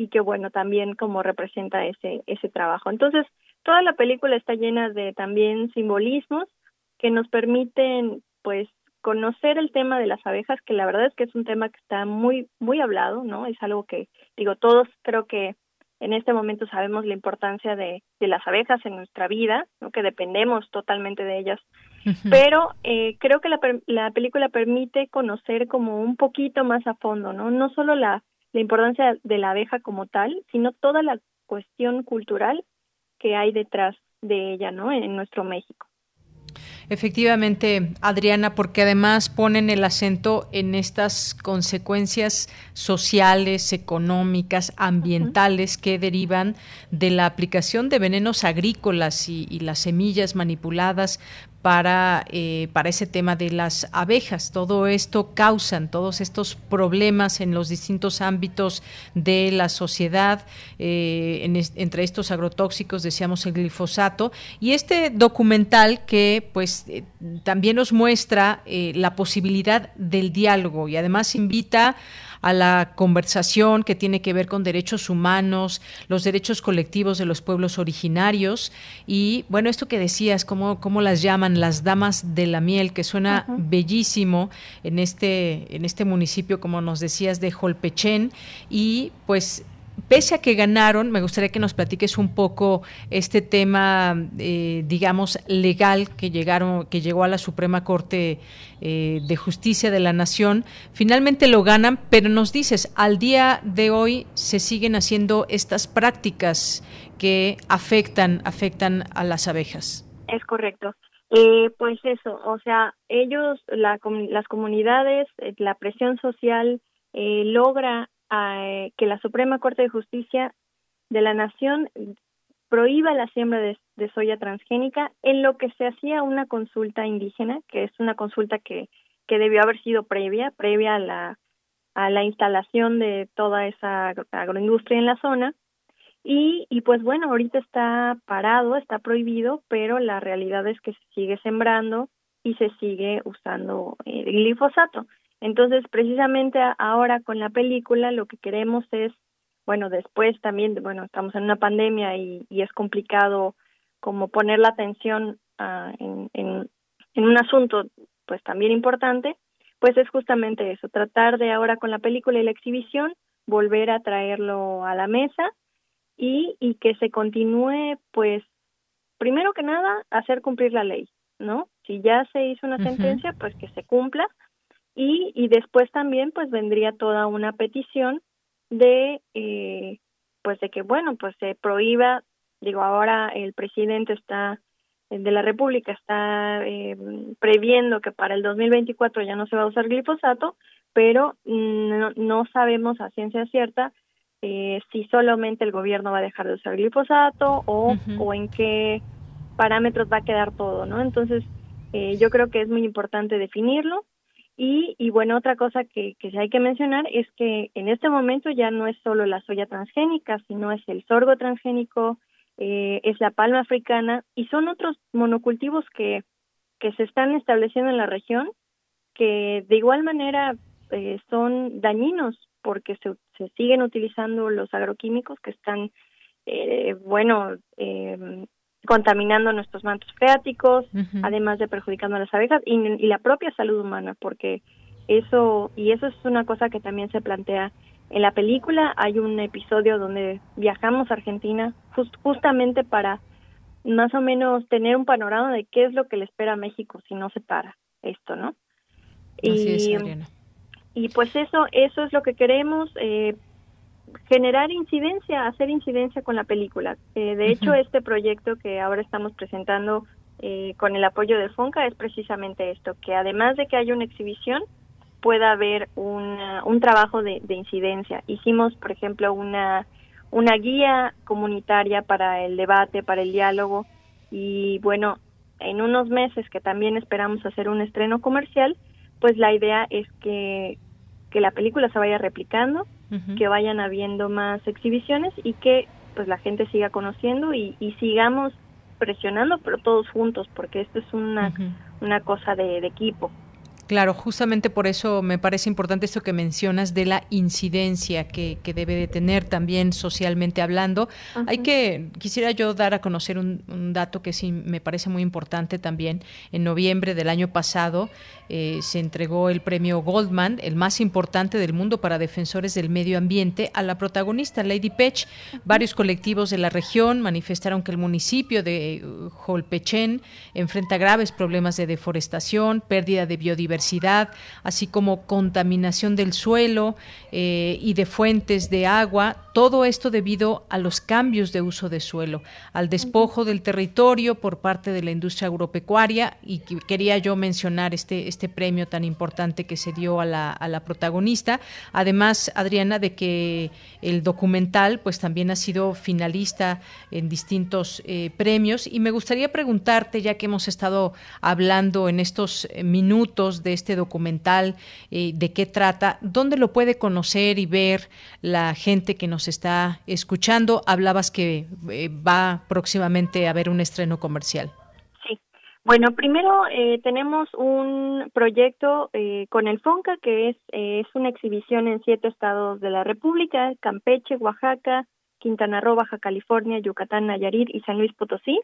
Speaker 12: y que bueno también como representa ese ese trabajo entonces toda la película está llena de también simbolismos que nos permiten pues conocer el tema de las abejas, que la verdad es que es un tema que está muy, muy hablado, ¿no? Es algo que, digo, todos creo que en este momento sabemos la importancia de, de las abejas en nuestra vida, ¿no? Que dependemos totalmente de ellas. Pero eh, creo que la, la película permite conocer como un poquito más a fondo, ¿no? No solo la, la importancia de la abeja como tal, sino toda la cuestión cultural que hay detrás de ella, ¿no? En nuestro México.
Speaker 1: Efectivamente, Adriana, porque además ponen el acento en estas consecuencias sociales, económicas, ambientales que derivan de la aplicación de venenos agrícolas y, y las semillas manipuladas para, eh, para ese tema de las abejas. Todo esto causan todos estos problemas en los distintos ámbitos de la sociedad, eh, entre estos agrotóxicos, decíamos el glifosato, y este documental que pues eh, también nos muestra la posibilidad del diálogo y además invita a la conversación que tiene que ver con derechos humanos, los derechos colectivos de los pueblos originarios. Y bueno, esto que decías, cómo, cómo las llaman las damas de la miel, que suena bellísimo en este, en este municipio, como nos decías, de Jolpechén. Y pues pese a que ganaron, me gustaría que nos platiques un poco este tema, eh, digamos, legal que llegaron, que llegó a la Suprema Corte eh, de Justicia de la Nación. Finalmente lo ganan, pero nos dices, al día de hoy se siguen haciendo estas prácticas que afectan, afectan a las abejas.
Speaker 12: Es correcto. Eh, pues eso, o sea, ellos, la, las comunidades, la presión social logra eh, que la Suprema Corte de Justicia de la Nación prohíba la siembra de, soya transgénica en lo que se hacía una consulta indígena, que es una consulta que, que debió haber sido previa, previa a la, a la instalación de toda esa agroindustria en la zona. Y, y pues bueno, ahorita está parado, está prohibido, pero la realidad es que se sigue sembrando y se sigue usando el eh, glifosato. Entonces, precisamente ahora con la película lo que queremos es, bueno, después también, bueno, estamos en una pandemia y, y es complicado como poner la atención uh, en, en, en un asunto pues también importante, pues es justamente eso, tratar de ahora con la película y la exhibición volver a traerlo a la mesa y, y que se continúe pues primero que nada hacer cumplir la ley, ¿no? Si ya se hizo una sentencia, pues que se cumpla y, y después también pues vendría toda una petición de eh, pues de que bueno pues se prohíba digo ahora el presidente está de la República está eh, previendo que para el 2024 ya no se va a usar glifosato pero no, no sabemos a ciencia cierta eh, si solamente el gobierno va a dejar de usar glifosato o, o en qué parámetros va a quedar todo no entonces eh, yo creo que es muy importante definirlo y, y bueno, otra cosa que, que hay que mencionar es que en este momento ya no es solo la soya transgénica, sino es el sorgo transgénico, eh, es la palma africana y son otros monocultivos que, que se están estableciendo en la región que de igual manera eh, son dañinos porque se, se siguen utilizando los agroquímicos que están, eh, bueno, eh, contaminando nuestros mantos freáticos, además de perjudicando a las abejas y, y, la propia salud humana, porque eso, y eso es una cosa que también se plantea en la película, hay un episodio donde viajamos a Argentina justamente para más o menos tener un panorama de qué es lo que le espera a México si no se para esto, ¿no?
Speaker 1: y,
Speaker 12: y pues eso, eso es lo que queremos, eh, generar incidencia, hacer incidencia con la película. Eh, de hecho, este proyecto que ahora estamos presentando eh, con el apoyo de FONCA es precisamente esto, que además de que haya una exhibición, pueda haber un trabajo de, incidencia. Hicimos, por ejemplo, una, una guía comunitaria para el debate, para el diálogo, y bueno, en unos meses que también esperamos hacer un estreno comercial, pues la idea es que, que la película se vaya replicando, que vayan habiendo más exhibiciones y que pues la gente siga conociendo y, y sigamos presionando, pero todos juntos, porque esto es una, una cosa de equipo.
Speaker 1: Claro, justamente por eso me parece importante esto que mencionas de la incidencia que, debe de tener también socialmente hablando. Hay que, quisiera yo dar a conocer un, dato que sí me parece muy importante también. En noviembre del año pasado eh, se entregó el premio Goldman, el más importante del mundo para defensores del medio ambiente, a la protagonista Lady Pech. Varios colectivos de la región manifestaron que el municipio de Jolpechen enfrenta graves problemas de deforestación, pérdida de biodiversidad así como contaminación del suelo eh, y de fuentes de agua, todo esto debido a los cambios de uso de suelo, al despojo del territorio por parte de la industria agropecuaria y quería yo mencionar este, este premio tan importante que se dio a la, a la protagonista. Además, Adriana, de que el documental pues también ha sido finalista en distintos eh, premios y me gustaría preguntarte, ya que hemos estado hablando en estos minutos de este documental, eh, de qué trata, dónde lo puede conocer y ver la gente que nos está escuchando. Hablabas que eh, va próximamente a haber un estreno comercial.
Speaker 12: Sí. Bueno, primero eh, tenemos un proyecto con el FONCA que es, es una exhibición en siete estados de la República, Campeche, Oaxaca, Quintana Roo, Baja California, Yucatán, Nayarit y San Luis Potosí.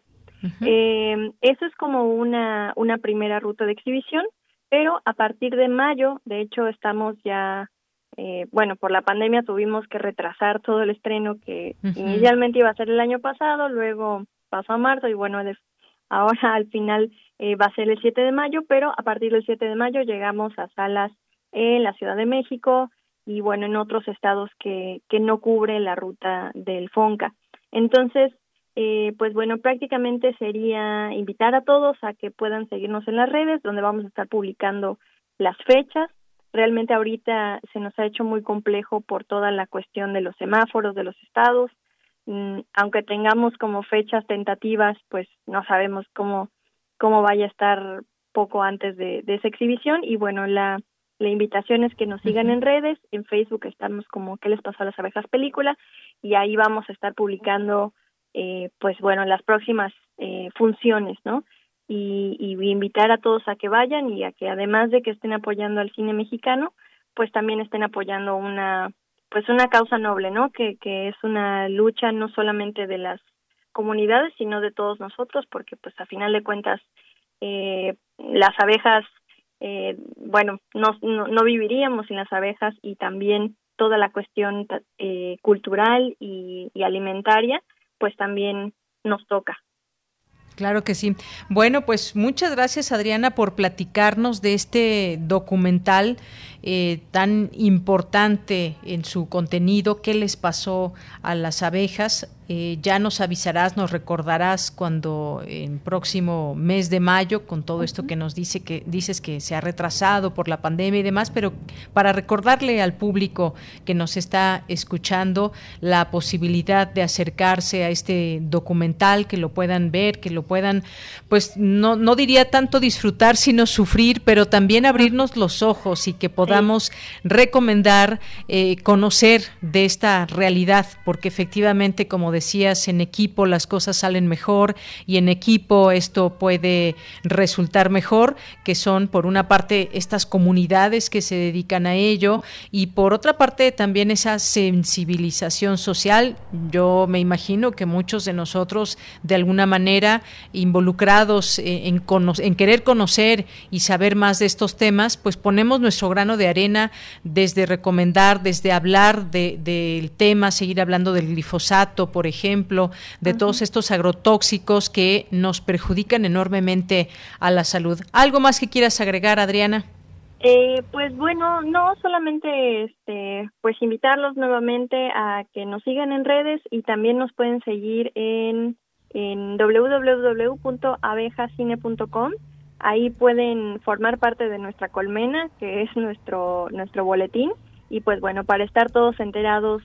Speaker 12: eso es como una, una primera ruta de exhibición pero a partir de mayo, de hecho, estamos ya, eh, bueno, por la pandemia tuvimos que retrasar todo el estreno que inicialmente iba a ser el año pasado, luego pasó a marzo y bueno, ahora al final eh, va a ser el 7 de mayo, pero a partir del 7 de mayo llegamos a salas en la Ciudad de México y bueno, en otros estados que, que no cubre la ruta del FONCA. Entonces, eh, pues bueno, prácticamente sería invitar a todos a que puedan seguirnos en las redes, donde vamos a estar publicando las fechas. Realmente ahorita se nos ha hecho muy complejo por toda la cuestión de los semáforos de los estados. Mm, aunque tengamos como fechas tentativas, pues no sabemos cómo, cómo vaya a estar poco antes de, esa exhibición. Y bueno, la, la invitación es que nos sigan en redes. En Facebook estamos como ¿Qué les pasó a las abejas? película? Y ahí vamos a estar publicando eh, pues bueno, las próximas eh, funciones, ¿no? Y, invitar a todos a que vayan y a que además de que estén apoyando al cine mexicano, pues también estén apoyando una, pues una causa noble, ¿no? Que, que es una lucha no solamente de las comunidades, sino de todos nosotros, porque pues a final de cuentas eh, las abejas, eh, bueno, no, no, viviríamos sin las abejas y también toda la cuestión eh, cultural y alimentaria, pues también nos toca.
Speaker 1: Claro que sí. Bueno, pues muchas gracias Adriana por platicarnos de este documental eh, tan importante en su contenido, qué les pasó a las abejas. Eh, ya nos avisarás, nos recordarás cuando en próximo mes de mayo, con todo esto que nos dice que dices que se ha retrasado por la pandemia y demás, pero para recordarle al público que nos está escuchando la posibilidad de acercarse a este documental, que lo puedan ver, que lo puedan, pues no, no diría tanto disfrutar, sino sufrir, pero también abrirnos los ojos y que podamos recomendar, eh, conocer de esta realidad, porque efectivamente, como decías, en equipo las cosas salen mejor y en equipo esto puede resultar mejor, que son por una parte estas comunidades que se dedican a ello y por otra parte también esa sensibilización social. Yo me imagino que muchos de nosotros de alguna manera involucrados en, en querer conocer y saber más de estos temas, pues ponemos nuestro grano de arena desde recomendar, desde hablar del tema, seguir hablando del glifosato, por ejemplo, de todos estos agrotóxicos que nos perjudican enormemente a la salud. ¿Algo más que quieras agregar, Adriana?
Speaker 12: Eh, pues bueno, no solamente este, pues invitarlos nuevamente a que nos sigan en redes y también nos pueden seguir en en www.abejacine.com. Ahí pueden formar parte de nuestra colmena, que es nuestro, nuestro boletín. Y pues bueno, para estar todos enterados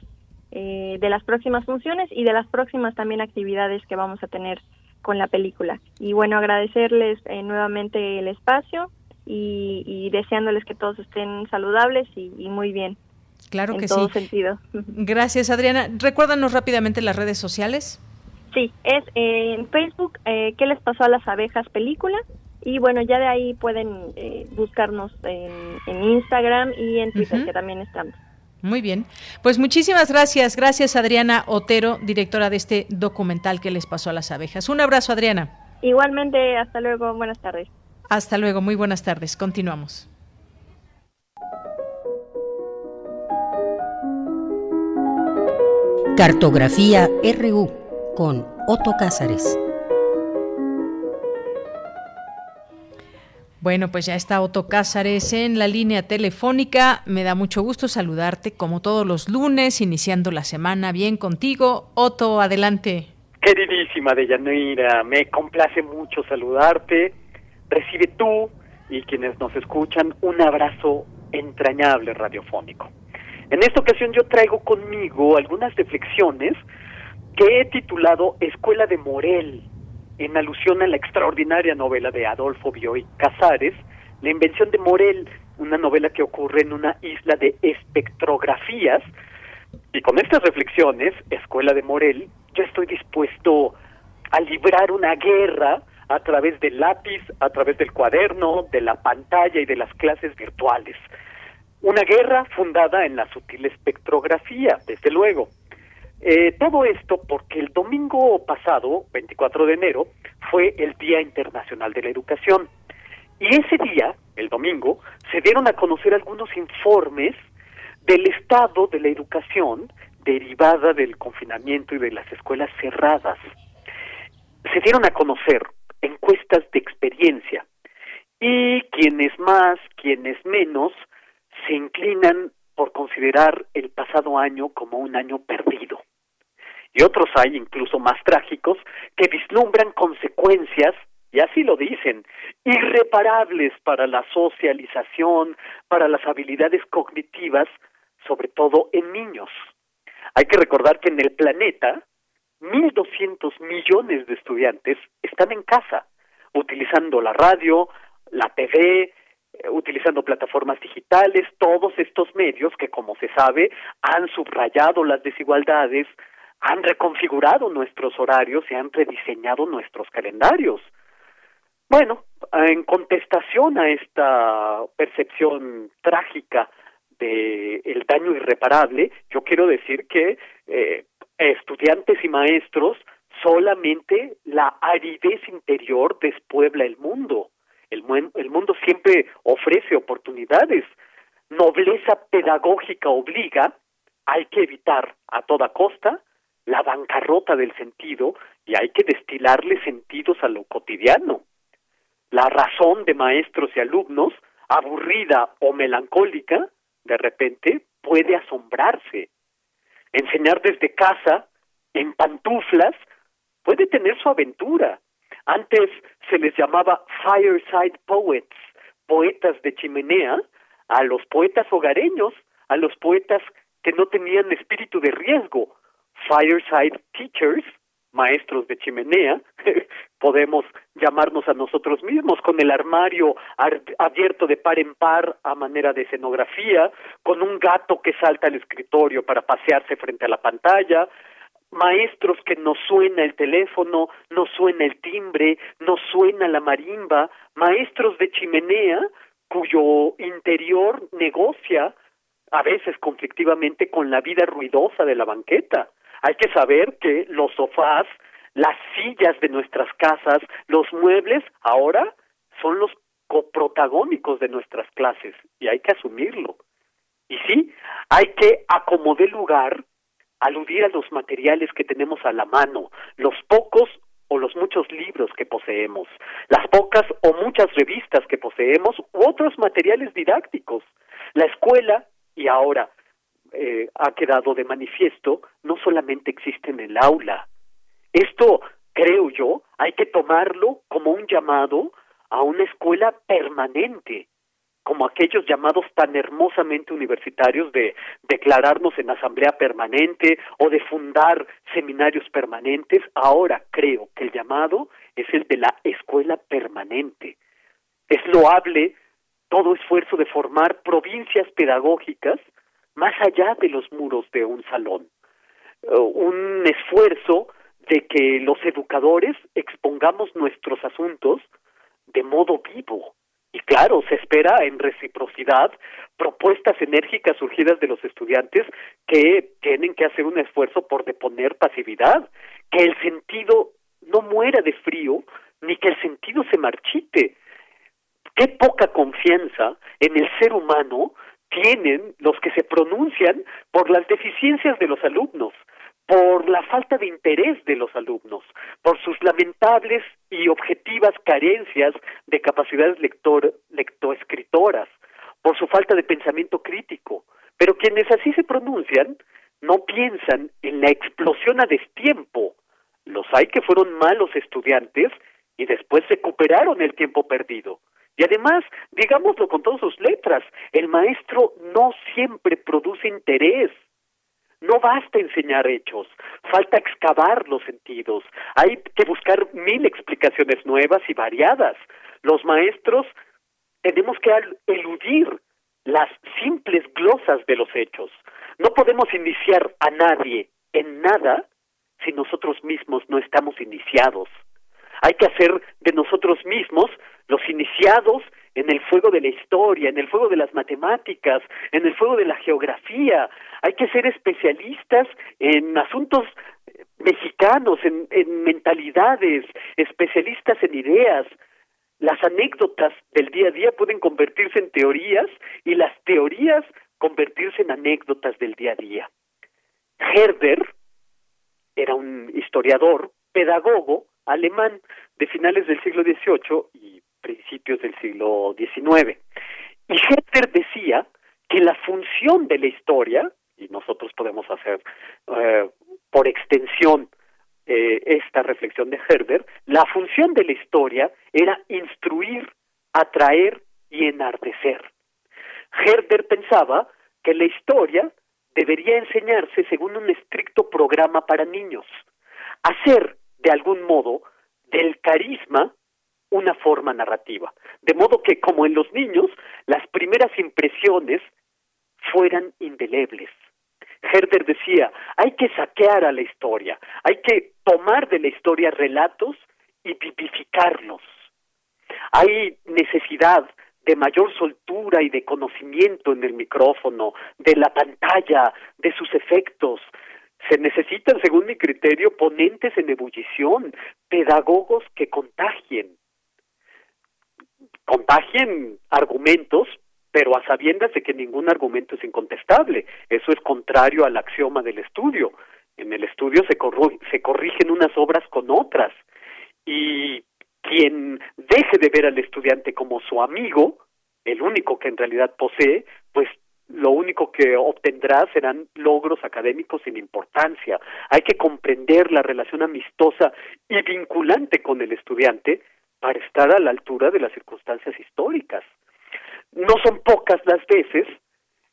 Speaker 12: eh, de las próximas funciones y de las próximas también actividades que vamos a tener con la película. Y bueno, agradecerles eh, nuevamente el espacio y, deseándoles que todos estén saludables y, muy bien.
Speaker 1: Claro que
Speaker 12: en todo sentido.
Speaker 1: Gracias, Adriana. Recuérdanos rápidamente las redes sociales.
Speaker 12: Sí, es en Facebook, eh, ¿qué les pasó a las abejas película? Y bueno, ya de ahí pueden eh, buscarnos en, Instagram y en Twitter, que también estamos.
Speaker 1: Muy bien. Pues muchísimas gracias. Gracias, Adriana Otero, directora de este documental que les pasó a las abejas. Un abrazo, Adriana.
Speaker 12: Igualmente, hasta luego. Buenas tardes.
Speaker 1: Hasta luego. Muy buenas tardes. Continuamos.
Speaker 26: Cartografía RU con Otto Cázares.
Speaker 1: Bueno, pues ya está Otto Cázares en la línea telefónica. Me da mucho gusto saludarte como todos los lunes, iniciando la semana bien contigo. Otto, adelante.
Speaker 27: Queridísima Deyanira, me complace mucho saludarte. Recibe tú y quienes nos escuchan un abrazo entrañable radiofónico. En esta ocasión yo traigo conmigo algunas reflexiones que he titulado Escuela de Morel, en alusión a la extraordinaria novela de Adolfo Bioy Casares, La invención de Morel, una novela que ocurre en una isla de espectrografías. Y con estas reflexiones, Escuela de Morel, yo estoy dispuesto a librar una guerra a través del lápiz, a través del cuaderno, de la pantalla y de las clases virtuales. Una guerra fundada en la sutil espectrografía, desde luego. Eh, todo esto porque el domingo pasado, 24 de enero, fue el Día Internacional de la Educación. Y ese día, el domingo, se dieron a conocer algunos informes del estado de la educación derivada del confinamiento y de las escuelas cerradas. Se dieron a conocer encuestas de experiencia y quienes más, quienes menos, se inclinan por considerar el pasado año como un año perdido y otros hay incluso más trágicos que vislumbran consecuencias y así lo dicen, irreparables para la socialización, para las habilidades cognitivas, sobre todo en niños. Hay que recordar que en el planeta, 1.200 millones de estudiantes están en casa, utilizando la radio, la TV, eh, utilizando plataformas digitales, todos estos medios que, como se sabe, han subrayado las desigualdades, han reconfigurado nuestros horarios y han rediseñado nuestros calendarios. Bueno, en contestación a esta percepción trágica de el daño irreparable, yo quiero decir que eh, estudiantes y maestros solamente la aridez interior despuebla el mundo. El mundo siempre ofrece oportunidades. Nobleza pedagógica obliga, hay que evitar a toda costa la bancarrota del sentido y hay que destilarle sentidos a lo cotidiano. La razón de maestros y alumnos, aburrida o melancólica, de repente puede asombrarse. Enseñar desde casa, en pantuflas, puede tener su aventura. Antes se les llamaba fireside poets, poetas de chimenea, a los poetas hogareños, a los poetas que no tenían espíritu de riesgo, Fireside Teachers, maestros de chimenea, podemos llamarnos a nosotros mismos, con el armario abierto de par en par a manera de escenografía, con un gato que salta al escritorio para pasearse frente a la pantalla, maestros que no suena el teléfono, no suena el timbre, no suena la marimba, maestros de chimenea cuyo interior negocia a veces conflictivamente con la vida ruidosa de la banqueta hay que saber que los sofás, las sillas de nuestras casas, los muebles, ahora son los coprotagónicos de nuestras clases y hay que asumirlo. Y sí, hay que acomodar lugar, aludir a los materiales que tenemos a la mano, los pocos o los muchos libros que poseemos, las pocas o muchas revistas que poseemos u otros materiales didácticos. La escuela y ahora eh, ha quedado de manifiesto no solamente existe en el aula. Esto creo yo, hay que tomarlo como un llamado a una escuela permanente, como aquellos llamados tan hermosamente universitarios de declararnos en asamblea permanente o de fundar seminarios permanentes. Ahora creo que el llamado es el de la escuela permanente. Es loable todo esfuerzo de formar provincias pedagógicas más allá de los muros de un salón. Uh, un esfuerzo de que los educadores expongamos nuestros asuntos de modo vivo. Y claro, se espera en reciprocidad propuestas enérgicas surgidas de los estudiantes que tienen que hacer un esfuerzo por deponer pasividad, que el sentido no muera de frío, ni que el sentido se marchite. Qué poca confianza en el ser humano tienen los que se pronuncian por las deficiencias de los alumnos, por la falta de interés de los alumnos, por sus lamentables y objetivas carencias de capacidades lector, lectoescritoras, por su falta de pensamiento crítico. Pero quienes así se pronuncian no piensan en la explosión a destiempo. Los hay que fueron malos estudiantes y después recuperaron el tiempo perdido. Y además, digámoslo con todas sus letras, el maestro no siempre produce interés. No basta enseñar hechos, falta excavar los sentidos. Hay que buscar mil explicaciones nuevas y variadas. Los maestros tenemos que eludir las simples glosas de los hechos. No podemos iniciar a nadie en nada si nosotros mismos no estamos iniciados. Hay que hacer de nosotros mismos los iniciados en el fuego de la historia, en el fuego de las matemáticas, en el fuego de la geografía. Hay que ser especialistas en asuntos mexicanos, en, en mentalidades, especialistas en ideas. Las anécdotas del día a día pueden convertirse en teorías y las teorías convertirse en anécdotas del día a día. Herder era un historiador, pedagogo, alemán de finales del siglo XVIII y principios del siglo XIX. Y Herder decía que la función de la historia, y nosotros podemos hacer eh, por extensión eh, esta reflexión de Herder, la función de la historia era instruir, atraer y enardecer. Herder pensaba que la historia debería enseñarse según un estricto programa para niños, hacer de algún modo del carisma una forma narrativa. De modo que, como en los niños, las primeras impresiones fueran indelebles. Herder decía, hay que saquear a la historia, hay que tomar de la historia relatos y vivificarlos. Hay necesidad de mayor soltura y de conocimiento en el micrófono, de la pantalla, de sus efectos, se necesitan, según mi criterio, ponentes en ebullición, pedagogos que contagien. Contagien argumentos, pero a sabiendas de que ningún argumento es incontestable. Eso es contrario al axioma del estudio. En el estudio se, se corrigen unas obras con otras. Y quien deje de ver al estudiante como su amigo, el único que en realidad posee, pues lo único que obtendrá serán logros académicos sin importancia. Hay que comprender la relación amistosa y vinculante con el estudiante para estar a la altura de las circunstancias históricas. No son pocas las veces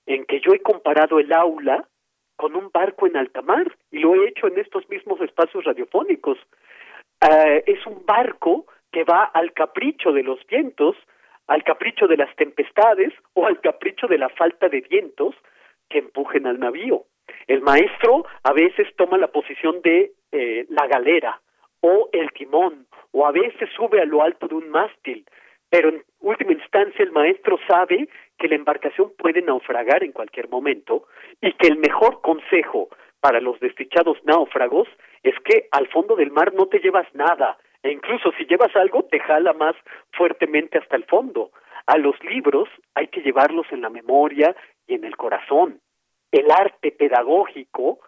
Speaker 27: en que yo he comparado el aula con un barco en alta mar y lo he hecho en estos mismos espacios radiofónicos. Eh, es un barco que va al capricho de los vientos, al capricho de las tempestades o al capricho de la falta de vientos que empujen al navío. El maestro a veces toma la posición de eh, la galera o el timón o a veces sube a lo alto de un mástil, pero en última instancia el maestro sabe que la embarcación puede naufragar en cualquier momento y que el mejor consejo para los desdichados náufragos es que al fondo del mar no te llevas nada, e incluso si llevas algo te jala más fuertemente hasta el fondo. A los libros hay que llevarlos en la memoria y en el corazón. El arte pedagógico,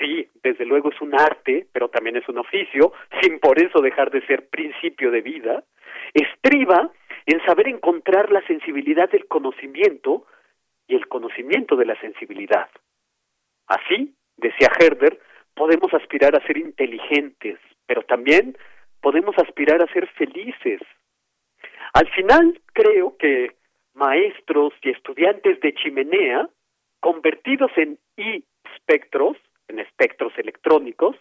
Speaker 27: sí, desde luego es un arte, pero también es un oficio, sin por eso dejar de ser principio de vida, estriba en saber encontrar la sensibilidad del conocimiento y el conocimiento de la sensibilidad. Así, decía Herder, podemos aspirar a ser inteligentes, pero también podemos aspirar a ser felices. Al final, creo que maestros y estudiantes de chimenea, convertidos en i-espectros, en espectros electrónicos,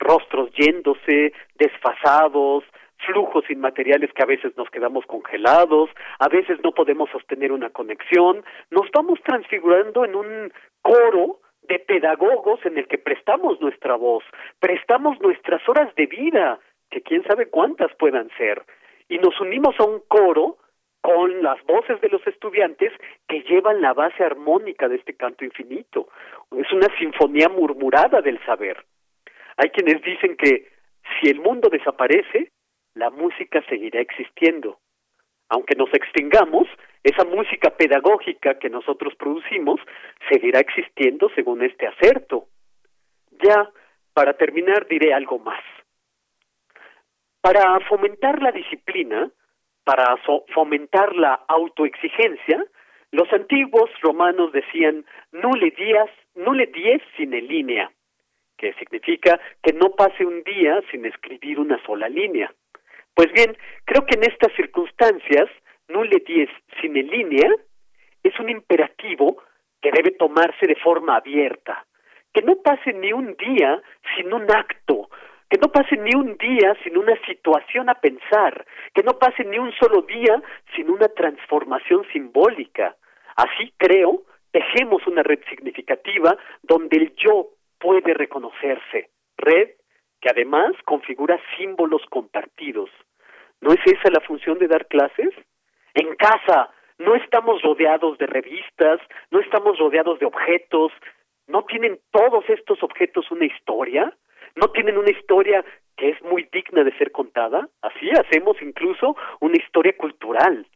Speaker 27: rostros yéndose, desfasados, flujos inmateriales que a veces nos quedamos congelados, a veces no podemos sostener una conexión, nos vamos transfigurando en un coro de pedagogos en el que prestamos nuestra voz, prestamos nuestras horas de vida, que quién sabe cuántas puedan ser, y nos unimos a un coro con las voces de los estudiantes que llevan la base armónica de este canto infinito. Es una sinfonía murmurada del saber. Hay quienes dicen que si el mundo desaparece, la música seguirá existiendo. Aunque nos extingamos, esa música pedagógica que nosotros producimos seguirá existiendo según este acerto. Ya, para terminar, diré algo más. Para fomentar la disciplina, para fomentar la autoexigencia, los antiguos romanos decían nulle dies, nulle dies sine línea, que significa que no pase un día sin escribir una sola línea. Pues bien, creo que en estas circunstancias, nulle dies sine línea es un imperativo que debe tomarse de forma abierta, que no pase ni un día sin un acto, que no pase ni un día sin una situación a pensar, que no pase ni un solo día sin una transformación simbólica. Así creo, tejemos una red significativa donde el yo puede reconocerse, red que además configura símbolos compartidos. ¿No es esa la función de dar clases? En casa no estamos rodeados de revistas, no estamos rodeados de objetos, ¿no tienen todos estos objetos una historia? No tienen una historia que es muy digna de ser contada, así hacemos incluso una historia cultural.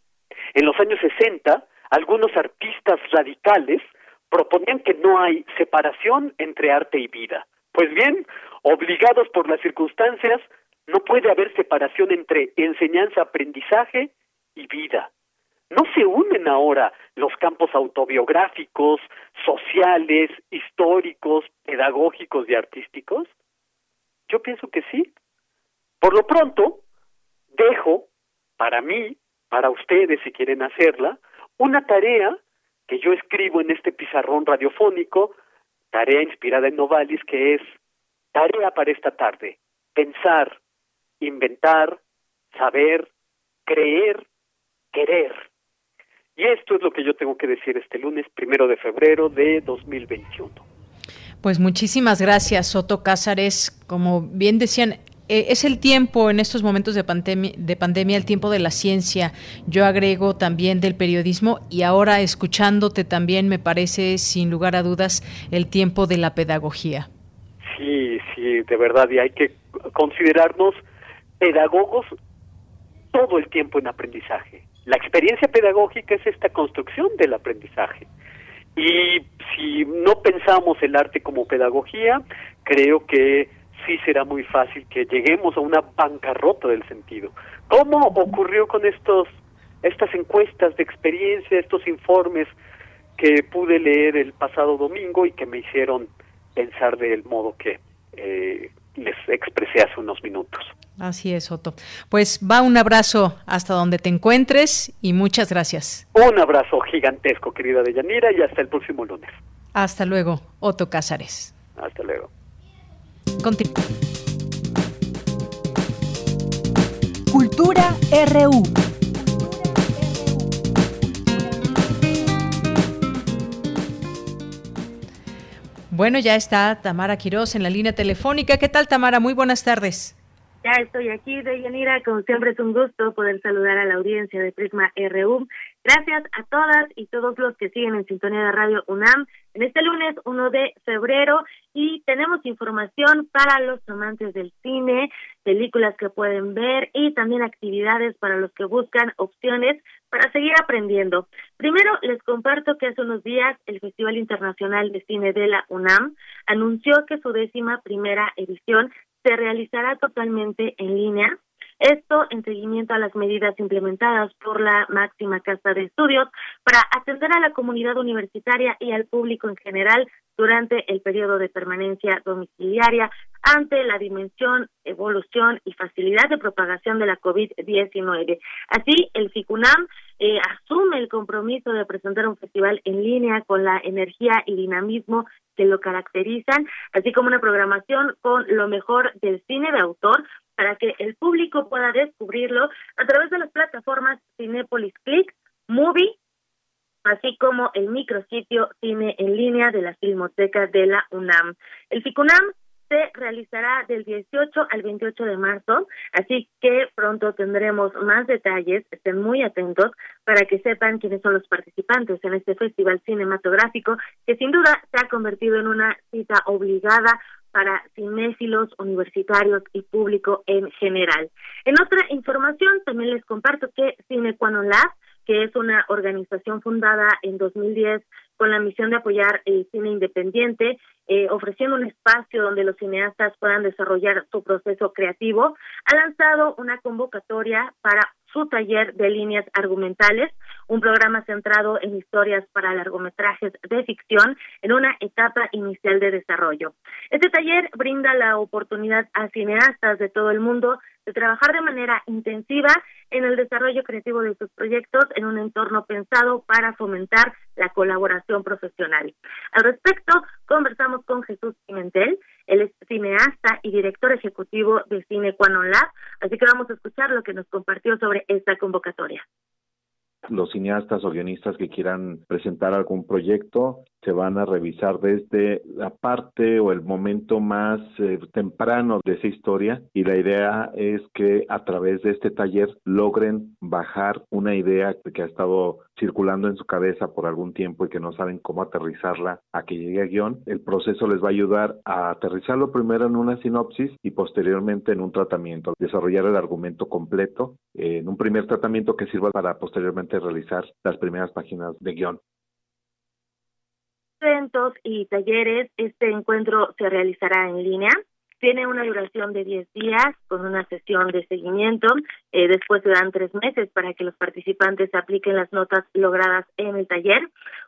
Speaker 27: En los años 60, algunos artistas radicales proponían que no hay separación entre arte y vida. Pues bien, obligados por las circunstancias, no puede haber separación entre enseñanza-aprendizaje y vida. ¿No se unen ahora los campos autobiográficos, sociales, históricos, pedagógicos y artísticos? Yo pienso que sí. Por lo pronto, dejo para mí, para ustedes si quieren hacerla, una tarea que yo escribo en este pizarrón radiofónico, tarea inspirada en Novalis, que es tarea para esta tarde, pensar, inventar, saber, creer, querer. Y esto es lo que yo tengo que decir este lunes primero de febrero de 2021.
Speaker 1: Pues muchísimas gracias, Soto Cázares. Como bien decían, eh, es el tiempo en estos momentos de pandemia, de pandemia, el tiempo de la ciencia. Yo agrego también del periodismo y ahora escuchándote también me parece, sin lugar a dudas, el tiempo de la pedagogía.
Speaker 27: Sí, sí, de verdad, y hay que considerarnos pedagogos todo el tiempo en aprendizaje. La experiencia pedagógica es esta construcción del aprendizaje. Y si no pensamos el arte como pedagogía, creo que sí será muy fácil que lleguemos a una bancarrota del sentido. ¿Cómo ocurrió con estos estas encuestas de experiencia, estos informes que pude leer el pasado domingo y que me hicieron pensar del modo que eh, les expresé hace unos minutos?
Speaker 1: Así es, Otto. Pues va un abrazo hasta donde te encuentres y muchas gracias.
Speaker 27: Un abrazo gigantesco, querida Deyanira, y hasta el próximo lunes.
Speaker 1: Hasta luego, Otto Cázares.
Speaker 27: Hasta luego.
Speaker 3: Cultura RU.
Speaker 1: Bueno, ya está Tamara Quiroz en la línea telefónica. ¿Qué tal, Tamara? Muy buenas tardes.
Speaker 28: Ya estoy aquí, Deyanira. Como siempre es un gusto poder saludar a la audiencia de Prisma RU. Gracias a todas y todos los que siguen en sintonía de Radio UNAM en este lunes 1 de febrero y tenemos información para los amantes del cine, películas que pueden ver y también actividades para los que buscan opciones para seguir aprendiendo. Primero les comparto que hace unos días el Festival Internacional de Cine de la UNAM anunció que su décima primera edición se realizará totalmente en línea Esto en seguimiento a las medidas implementadas por la máxima casa de estudios para atender a la comunidad universitaria y al público en general durante el periodo de permanencia domiciliaria ante la dimensión, evolución y facilidad de propagación de la COVID-19. Así, el FICUNAM eh, asume el compromiso de presentar un festival en línea con la energía y dinamismo que lo caracterizan, así como una programación con lo mejor del cine de autor para que el público pueda descubrirlo a través de las plataformas Cinepolis Click, Movie así como el micrositio Cine en línea de la Filmoteca de la UNAM. El FICUNAM se realizará del 18 al 28 de marzo, así que pronto tendremos más detalles, estén muy atentos para que sepan quiénes son los participantes en este festival cinematográfico que sin duda se ha convertido en una cita obligada para cinéfilos, universitarios y público en general. En otra información también les comparto que Cinequanon Lab que es una organización fundada en 2010 con la misión de apoyar el cine independiente, eh, ofreciendo un espacio donde los cineastas puedan desarrollar su proceso creativo, ha lanzado una convocatoria para su taller de líneas argumentales, un programa centrado en historias para largometrajes de ficción en una etapa inicial de desarrollo. Este taller brinda la oportunidad a cineastas de todo el mundo de trabajar de manera intensiva en el desarrollo creativo de sus proyectos en un entorno pensado para fomentar la colaboración profesional. Al respecto, conversamos con Jesús Pimentel, él es cineasta y director ejecutivo de Cine Lab, así que vamos a escuchar lo que nos compartió sobre esta convocatoria.
Speaker 29: Los cineastas o guionistas que quieran presentar algún proyecto se van a revisar desde la parte o el momento más eh, temprano de esa historia y la idea es que a través de este taller logren bajar una idea que ha estado circulando en su cabeza por algún tiempo y que no saben cómo aterrizarla a que llegue a guion. El proceso les va a ayudar a aterrizarlo primero en una sinopsis y posteriormente en un tratamiento, desarrollar el argumento completo en un primer tratamiento que sirva para posteriormente realizar las primeras páginas de guion
Speaker 28: eventos y talleres, este encuentro se realizará en línea. Tiene una duración de 10 días con una sesión de seguimiento. Eh, después se dan tres meses para que los participantes apliquen las notas logradas en el taller.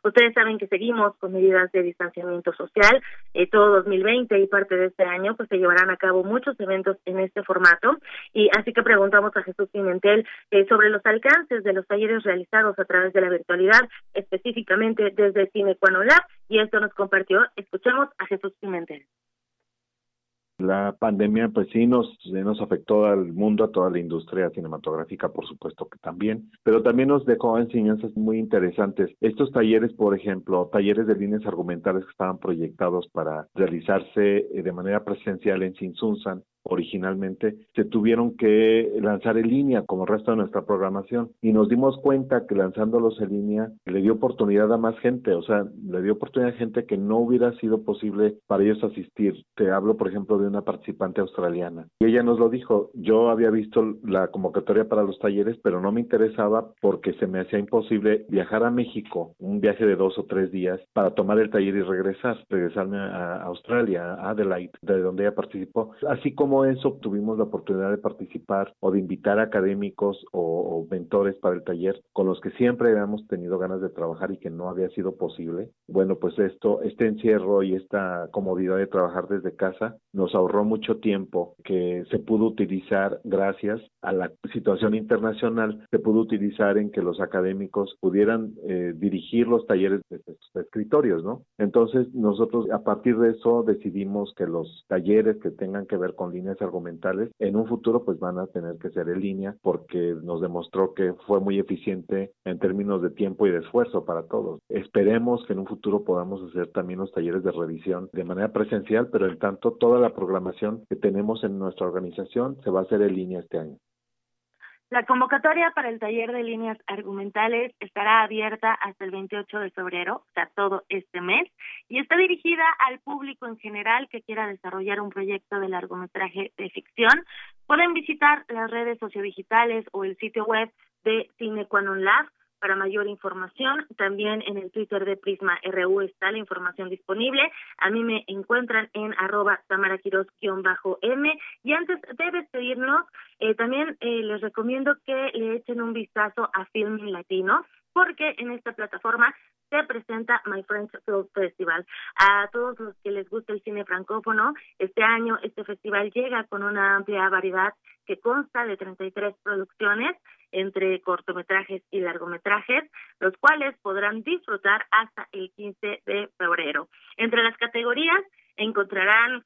Speaker 28: Ustedes saben que seguimos con medidas de distanciamiento social. Eh, todo 2020 y parte de este año pues se llevarán a cabo muchos eventos en este formato. Y así que preguntamos a Jesús Pimentel eh, sobre los alcances de los talleres realizados a través de la virtualidad, específicamente desde Cine Lab. Y esto nos compartió. Escuchemos a Jesús Pimentel.
Speaker 29: La pandemia, pues sí, nos, nos afectó al mundo, a toda la industria cinematográfica, por supuesto que también, pero también nos dejó enseñanzas muy interesantes. Estos talleres, por ejemplo, talleres de líneas argumentales que estaban proyectados para realizarse eh, de manera presencial en Sinsunsan, originalmente, se tuvieron que lanzar en línea como resto de nuestra programación. Y nos dimos cuenta que lanzándolos en línea le dio oportunidad a más gente, o sea, le dio oportunidad a gente que no hubiera sido posible para ellos asistir. Te hablo, por ejemplo, de una participante australiana. Y ella nos lo dijo, yo había visto la convocatoria para los talleres, pero no me interesaba porque se me hacía imposible viajar a México, un viaje de dos o tres días, para tomar el taller y regresar, regresarme a Australia, a Adelaide, de donde ella participó, así como eso tuvimos la oportunidad de participar o de invitar académicos o, mentores para el taller con los que siempre habíamos tenido ganas de trabajar y que no había sido posible. Bueno, pues esto, este encierro y esta comodidad de trabajar desde casa nos ahorró mucho tiempo que se pudo utilizar gracias a la situación internacional, se pudo utilizar en que los académicos pudieran eh, dirigir los talleres de sus escritorios, ¿no? Entonces nosotros a partir de eso decidimos que los talleres que tengan que ver con argumentales, en un futuro pues van a tener que ser en línea porque nos demostró que fue muy eficiente en términos de tiempo y de esfuerzo para todos. Esperemos que en un futuro podamos hacer también los talleres de revisión de manera presencial, pero en tanto toda la programación que tenemos en nuestra organización se va a hacer en línea este año.
Speaker 28: La convocatoria para el taller de líneas argumentales estará abierta hasta el 28 de febrero, o sea, todo este mes, y está dirigida al público en general que quiera desarrollar un proyecto de largometraje de ficción. Pueden visitar las redes sociodigitales o el sitio web de Cine Lab para mayor información. También en el Twitter de Prisma RU está la información disponible. A mí me encuentran en arroba tamaraquiros-m. Y antes de despedirnos, eh, también eh, les recomiendo que le echen un vistazo a Filming Latino, porque en esta plataforma se presenta My French Film Festival. A todos los que les gusta el cine francófono, este año este festival llega con una amplia variedad que consta de 33 producciones entre cortometrajes y largometrajes, los cuales podrán disfrutar hasta el 15 de febrero. Entre las categorías encontrarán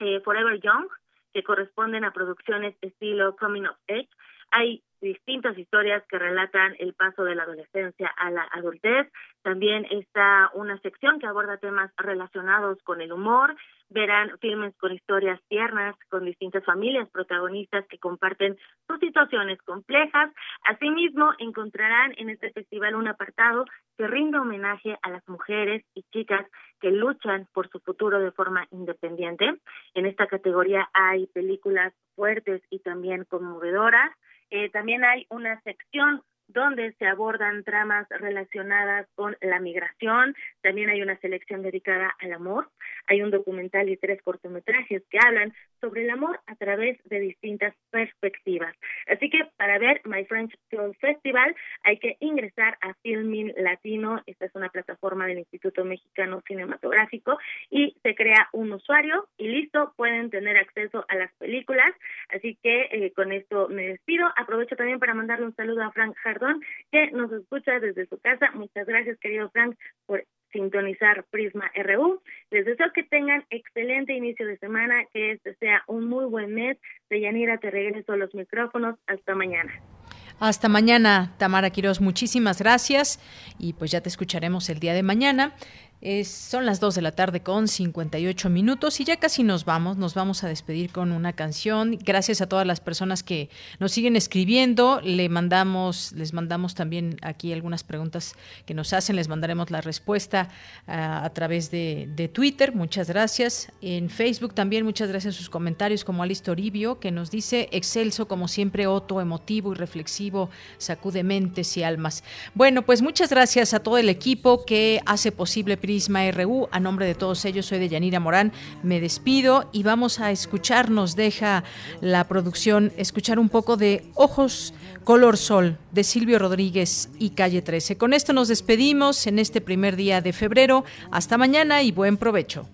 Speaker 28: eh, Forever Young, que corresponden a producciones estilo Coming of Age. Hay distintas historias que relatan el paso de la adolescencia a la adultez. También está una sección que aborda temas relacionados con el humor. Verán filmes con historias tiernas, con distintas familias protagonistas que comparten sus situaciones complejas. Asimismo, encontrarán en este festival un apartado que rinde homenaje a las mujeres y chicas que luchan por su futuro de forma independiente. En esta categoría hay películas fuertes y también conmovedoras. Eh, también hay una sección donde se abordan tramas relacionadas con la migración. También hay una selección dedicada al amor. Hay un documental y tres cortometrajes que hablan sobre el amor a través de distintas perspectivas. Así que para ver My French Film Festival hay que ingresar a Filming Latino. Esta es una plataforma del Instituto Mexicano Cinematográfico y se crea un usuario y listo, pueden tener acceso a las películas. Así que eh, con esto me despido. Aprovecho también para mandarle un saludo a Frank Jardón que nos escucha desde su casa. Muchas gracias, querido Frank, por sintonizar Prisma RU. Les deseo que tengan excelente inicio de semana, que este sea un muy buen mes. De Yanira, te regreso a los micrófonos. Hasta mañana.
Speaker 1: Hasta mañana, Tamara Quiroz. Muchísimas gracias y pues ya te escucharemos el día de mañana son las 2 de la tarde con 58 minutos y ya casi nos vamos, nos vamos a despedir con una canción. Gracias a todas las personas que nos siguen escribiendo, le mandamos, les mandamos también aquí algunas preguntas que nos hacen, les mandaremos la respuesta ah, a través de, Twitter, muchas gracias. En Facebook también, muchas gracias a sus comentarios, como Alice Toribio, que nos dice, excelso como siempre, Otto, emotivo y reflexivo, sacude mentes y almas. Bueno, pues muchas gracias a todo el equipo que hace posible RU. A nombre de todos ellos, soy de Yanira Morán. Me despido y vamos a escuchar, nos deja la producción, escuchar un poco de Ojos Color Sol de Silvio Rodríguez y Calle 13. Con esto nos despedimos en este primer día de febrero. Hasta mañana y buen provecho.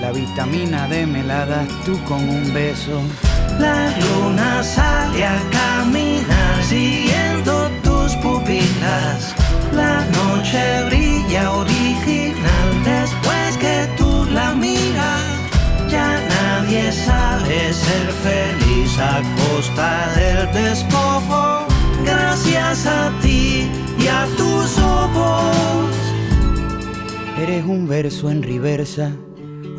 Speaker 30: La vitamina D me la das tú con un beso. La luna sale a caminar siguiendo tus pupilas. La noche brilla original después que tú la miras. Ya nadie sabe ser feliz a costa del despojo. Gracias a ti y a tus ojos. Eres un verso en reversa,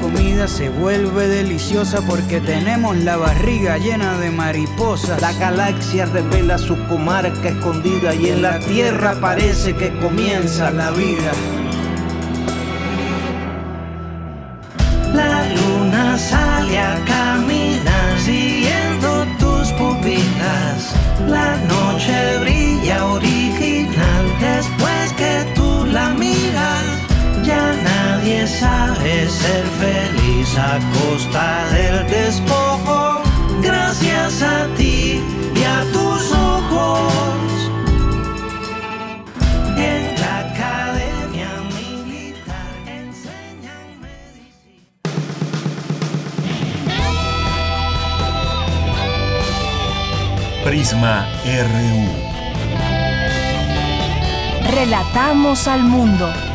Speaker 30: comida se vuelve deliciosa porque tenemos la barriga llena de mariposas.
Speaker 31: La galaxia revela su comarca escondida y en la tierra parece que comienza la vida. La luna sale a caminar siguiendo tus pupilas. La noche promesa es ser feliz a costa del despojo. Gracias a ti y a tus ojos. En la academia militar enseñan medicina.
Speaker 9: Prisma RU.
Speaker 3: Relatamos al mundo.